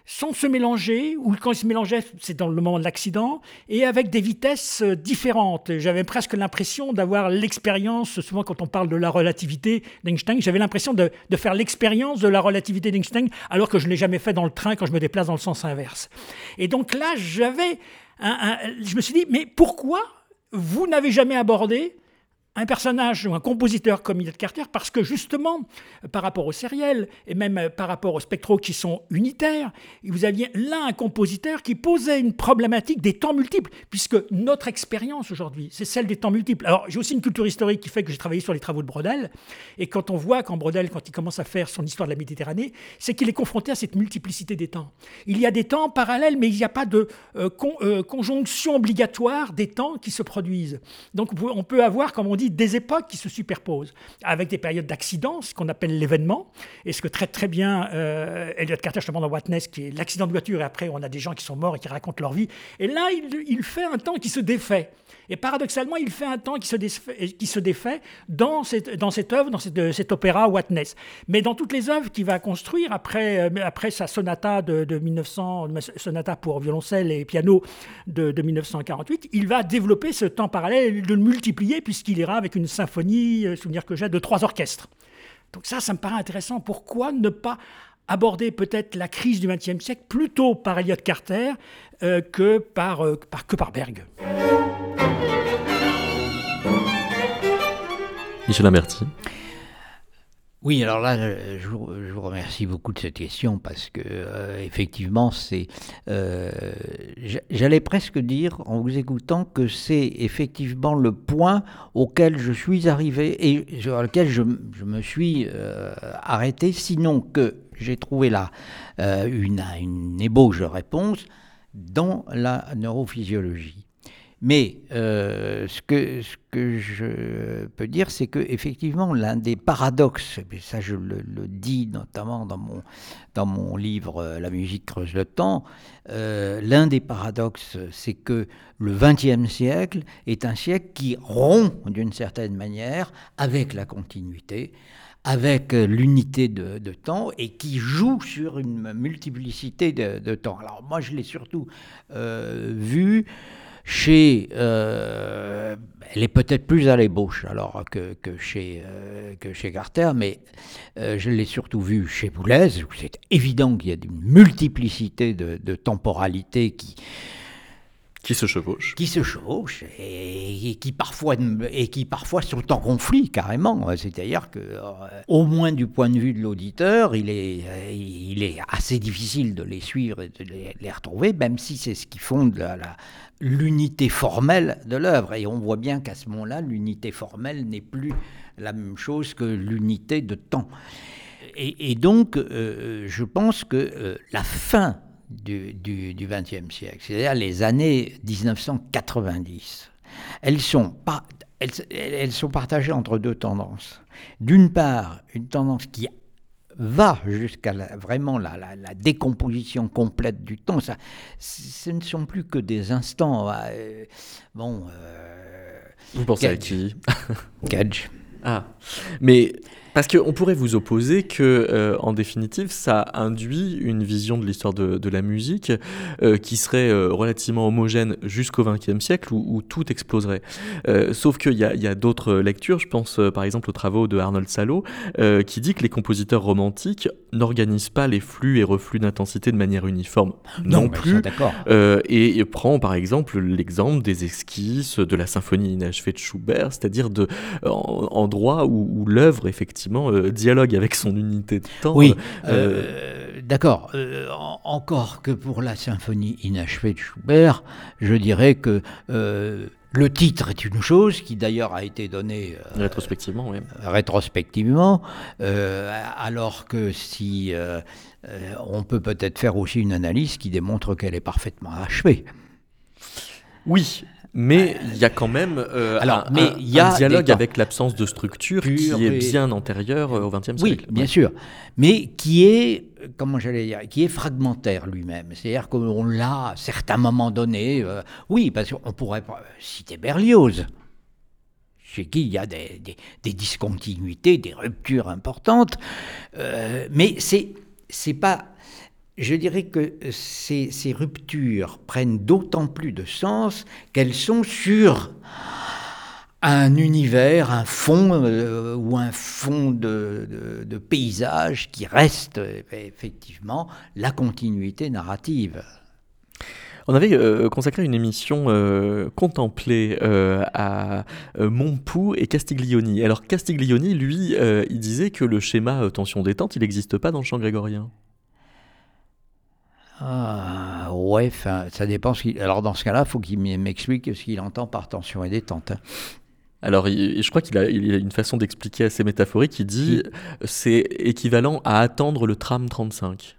sans se mélanger, ou quand ils se mélangeaient, c'est dans le moment de l'accident, et avec des vitesses différentes. J'avais presque l'impression d'avoir l'expérience, souvent quand on parle de la relativité d'Einstein, j'avais l'impression de, de, faire l'expérience de la relativité d'Einstein, alors que je ne l'ai jamais fait dans le train quand je me déplace dans le sens inverse. Et donc là, j'avais... je me suis dit, mais pourquoi vous n'avez jamais abordé un personnage ou un compositeur comme Elliot Carter parce que justement, par rapport aux sériels et même par rapport aux spectraux qui sont unitaires, vous aviez là un compositeur qui posait une problématique des temps multiples, puisque notre expérience aujourd'hui, c'est celle des temps multiples. Alors j'ai aussi une culture historique qui fait que j'ai travaillé sur les travaux de Brodel, et quand on voit qu'en Brodel, quand il commence à faire son histoire de la Méditerranée, c'est qu'il est confronté à cette multiplicité des temps. Il y a des temps parallèles, mais il n'y a pas de euh, euh, conjonction obligatoire des temps qui se produisent. Donc on peut avoir, comme on dit, des époques qui se superposent, avec des périodes d'accident, ce qu'on appelle l'événement, et ce que traite très bien euh, Elliot Carter, justement dans Watness, qui est l'accident de voiture, et après on a des gens qui sont morts et qui racontent leur vie. Et là, il fait un temps qui se défait. Et paradoxalement, il fait un temps qui se défait, qui se défait dans, cette, œuvre, dans cet opéra Watness. Mais dans toutes les œuvres qu'il va construire, après, euh, sa sonata de, de, 1900, sonata pour violoncelle et piano de, de, 1948, il va développer ce temps parallèle, le multiplier, puisqu'il ira avec une symphonie, euh, souvenir que j'ai, de trois orchestres. Donc ça, ça me paraît intéressant. Pourquoi ne pas aborder peut-être la crise du XXe siècle plutôt par Elliott Carter euh, que, par, par, que par Berg? Michel Amerti. Oui, alors là, je vous, je vous, remercie beaucoup de cette question parce que euh, effectivement, c'est, euh, j'allais presque dire en vous écoutant que c'est effectivement le point auquel je suis arrivé et sur lequel je, me suis euh, arrêté, sinon que j'ai trouvé là euh, une, une ébauche réponse dans la neurophysiologie. Mais euh, ce, que, je peux dire, c'est que effectivement, l'un des paradoxes, et ça je le, dis notamment dans mon, dans mon livre euh, La musique creuse le temps, euh, l'un des paradoxes, c'est que le XXe siècle est un siècle qui rompt d'une certaine manière avec la continuité, avec l'unité de, temps et qui joue sur une multiplicité de, temps. Alors moi, je l'ai surtout vu chez, euh, elle est peut-être plus à l'ébauche alors que, que, chez, euh, que chez Carter, mais euh, je l'ai surtout vu chez Boulez, où c'est évident qu'il y a une multiplicité de, de temporalités qui, qui se chevauchent. Qui se chevauchent et, qui parfois, et qui parfois sont en conflit carrément. C'est-à-dire que, euh, au moins du point de vue de l'auditeur, il est, euh, il est assez difficile de les suivre et de les, retrouver, même si c'est ce qui fonde l'unité formelle de l'œuvre. Et on voit bien qu'à ce moment-là, l'unité formelle n'est plus la même chose que l'unité de temps. Et, donc, euh, je pense que la fin du, du, du XXe siècle, c'est-à-dire les années 1990. Elles sont, pas, elles, elles sont partagées entre deux tendances. D'une part, une tendance qui va jusqu'à vraiment la, la, la, décomposition complète du temps. Ça, ce ne sont plus que des instants. Euh, bon. Euh, Vous pensez à qui? Cage. Ah, mais parce qu'on pourrait vous opposer que, euh, en définitive, ça induit une vision de l'histoire de, de, la musique euh, qui serait euh, relativement homogène jusqu'au XXe siècle où, où, tout exploserait. Sauf qu'il y a, d'autres lectures, je pense par exemple aux travaux de Arnold Salo, qui dit que les compositeurs romantiques n'organisent pas les flux et reflux d'intensité de manière uniforme non, non plus. Et, et, prend par exemple l'exemple des esquisses de la symphonie inachevée de Schubert, c'est-à-dire de en, endroits où, où l'œuvre effectivement euh, dialogue avec son unité de temps. Oui, euh, euh, d'accord. encore que pour la symphonie inachevée de Schubert, je dirais que le titre est une chose qui d'ailleurs a été donnée euh, rétrospectivement, oui. rétrospectivement euh, alors que si euh, on peut peut-être faire aussi une analyse qui démontre qu'elle est parfaitement achevée. Oui, mais il y a quand même euh, Alors, un, mais un, y a un dialogue avec l'absence de structure qui est bien antérieur au XXe oui, siècle. Oui, bien ouais. sûr, mais qui est, comment j'allais dire, qui est fragmentaire lui-même. C'est-à-dire qu'on l'a à certains moments donnés. Euh, oui, parce qu'on pourrait citer Berlioz chez qui il y a des, des, des discontinuités, des ruptures importantes, euh, mais c'est c'est pas je dirais que ces, ruptures prennent d'autant plus de sens qu'elles sont sur un univers, un fond euh, ou un fond de, paysage qui reste effectivement la continuité narrative. On avait euh, consacré une émission euh, contemplée à Montpou et Castiglioni. Alors Castiglioni, lui, il disait que le schéma tension-détente, il n'existe pas dans le chant grégorien. Ah, ouais, ça dépend. Ce Alors, dans ce cas-là, il faut qu'il m'explique ce qu'il entend par tension et détente. Hein. Alors, je crois qu'il a, il a, une façon d'expliquer assez métaphorique. Il dit oui. c'est équivalent à attendre le tram 35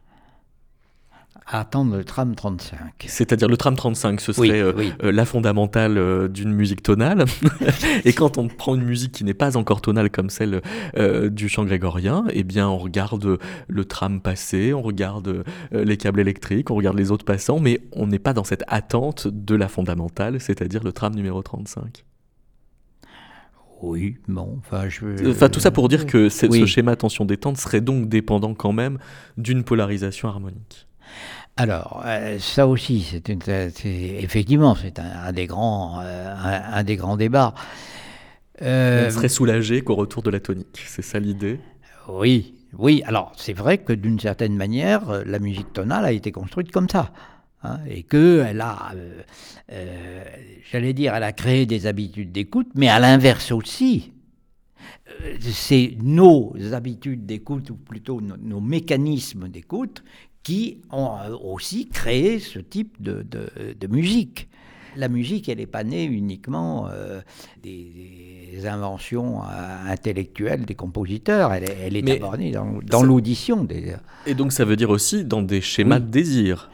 à attendre le tram 35. C'est-à-dire le tram 35, ce serait oui, euh, oui. Euh, la fondamentale euh, d'une musique tonale. et quand on prend une musique qui n'est pas encore tonale comme celle du chant grégorien, eh bien on regarde le tram passer, on regarde les câbles électriques, on regarde les autres passants, mais on n'est pas dans cette attente de la fondamentale, c'est-à-dire le tram numéro 35. Oui, bon, enfin, je... Enfin, tout ça pour dire que oui. ce schéma tension-détente serait donc dépendant quand même d'une polarisation harmonique. Alors, euh, ça aussi, c'est effectivement, c'est un, un, des grands, euh, un, un, des grands débats. Euh, On serait soulagé qu'au retour de la tonique, c'est ça l'idée? Oui, oui. Alors, c'est vrai que d'une certaine manière, la musique tonale a été construite comme ça. Hein, et qu'elle a, j'allais dire, elle a créé des habitudes d'écoute, mais à l'inverse aussi, Euh, c'est nos habitudes d'écoute, ou plutôt nos, nos mécanismes d'écoute, qui ont euh, aussi créé ce type de, de, de musique. La musique, elle n'est pas née uniquement euh, des, des, inventions euh, intellectuelles des compositeurs, elle, elle est d'abord née dans, dans l'audition. Des... Et donc ça veut dire aussi dans des schémas Oui. de désir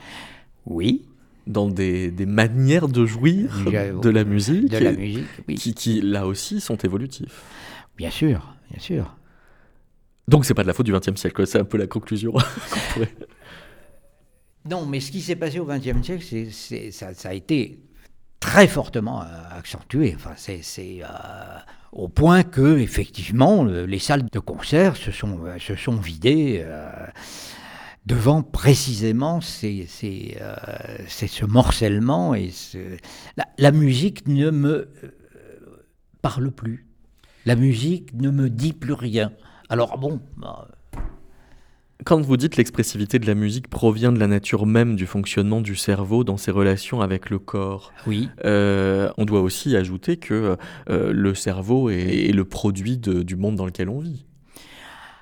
Oui. Dans des, des manières de jouir de la musique, De la musique, oui. qui, qui, là aussi sont évolutifs. Bien sûr, bien sûr. Donc c'est pas de la faute du XXe siècle, c'est un peu la conclusion. Non, mais ce qui s'est passé au XXe siècle, ça, a été très fortement euh, accentué. Enfin, c'est, euh, au point que, effectivement, le- les salles de concert se sont, euh, vidées devant précisément ces, ce morcellement et la, musique ne me parle plus. La musique ne me dit plus rien. Alors bon, bah, Quand vous dites l'expressivité de la musique provient de la nature même du fonctionnement du cerveau dans ses relations avec le corps, oui. euh, on doit aussi ajouter que euh, le cerveau est, est le produit de- du monde dans lequel on vit.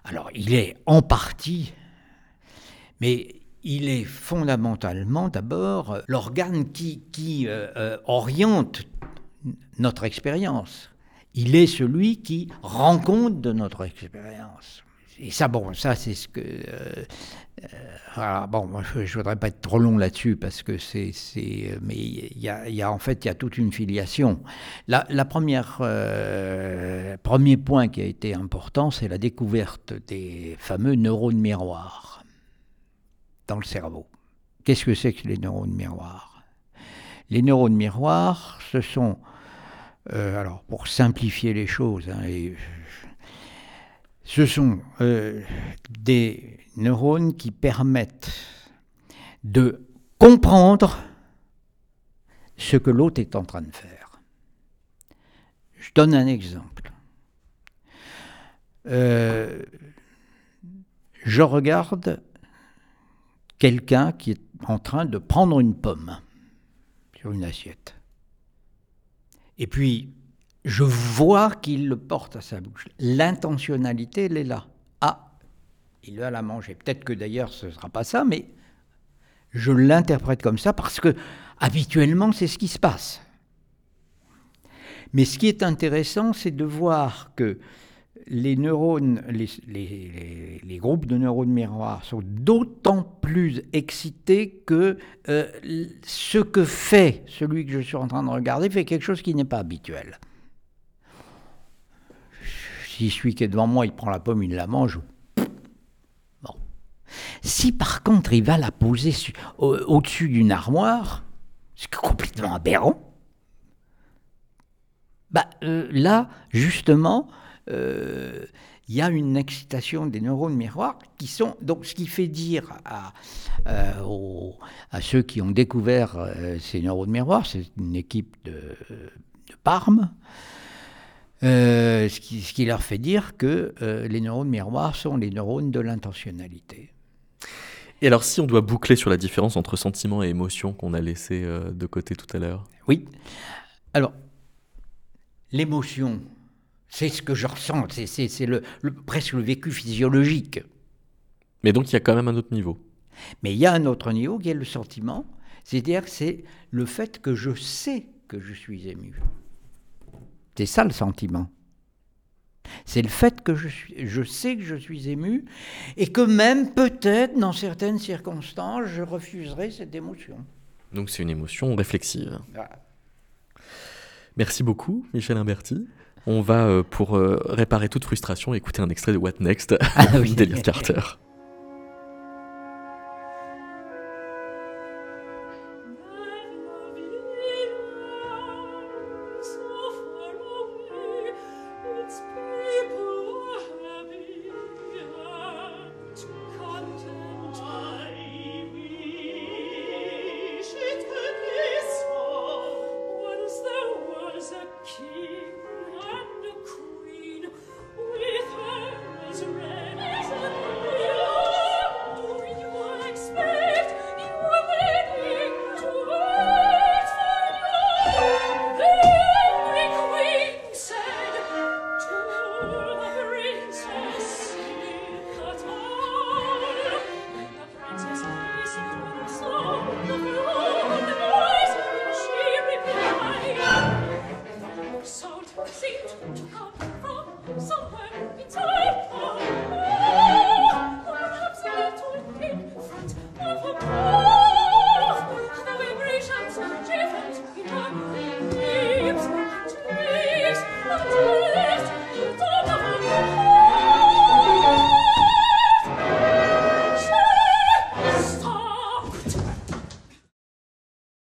Alors, il est en partie, mais il est fondamentalement d'abord l'organe qui, qui euh, oriente notre expérience. Il est celui qui rend compte de notre expérience. Et ça, bon, ça, c'est ce que. euh, euh, bon, je, je voudrais pas être trop long là-dessus parce que c'est, c'est, mais il y a, en fait, il y a toute une filiation. La, première, euh, premier point qui a été important, c'est la découverte des fameux neurones miroirs dans le cerveau. Qu'est-ce que c'est que les neurones miroirs? Les neurones miroirs, ce sont, euh, alors pour simplifier les choses, hein, et, ce sont euh, des neurones qui permettent de comprendre ce que l'autre est en train de faire. Je donne un exemple. Euh, je regarde quelqu'un qui est en train de prendre une pomme sur une assiette. Et puis, je vois qu'il le porte à sa bouche. L'intentionnalité, elle est là. Ah, il va la manger. Peut-être que d'ailleurs ce ne sera pas ça, mais je l'interprète comme ça parce que habituellement c'est ce qui se passe. Mais ce qui est intéressant, c'est de voir que les neurones, les, groupes de neurones miroirs sont d'autant plus excités que euh, ce que fait celui que je suis en train de regarder fait quelque chose qui n'est pas habituel. Si celui qui est devant moi, il prend la pomme, il la mange. Si par contre il va la poser au- au-dessus d'une armoire, c'est complètement aberrant. Bah, euh, là, justement, euh, il y a une excitation des neurones miroirs qui sont. Donc, ce qui fait dire à, euh, ceux qui ont découvert ces neurones miroirs, c'est une équipe de, de Parme, euh, ce, qui, ce qui leur fait dire que euh, les neurones miroirs sont les neurones de l'intentionnalité. Et alors si on doit boucler sur la différence entre sentiment et émotion qu'on a laissé euh, de côté tout à l'heure? Oui. Alors, l'émotion, c'est ce que je ressens, c'est, le, le- presque le vécu physiologique. Mais donc il y a quand même un autre niveau. Mais il y a un autre niveau qui est le sentiment, c'est-à-dire c'est le fait que je sais que je suis ému. C'est ça le sentiment. C'est le fait que je, suis, je sais que je suis ému et que même peut-être dans certaines circonstances, je refuserai cette émotion. Donc c'est une émotion réflexive. Voilà. Merci beaucoup, Michel Imberti. On va, euh, pour euh, réparer toute frustration, écouter un extrait de What Next Ah oui. Carter.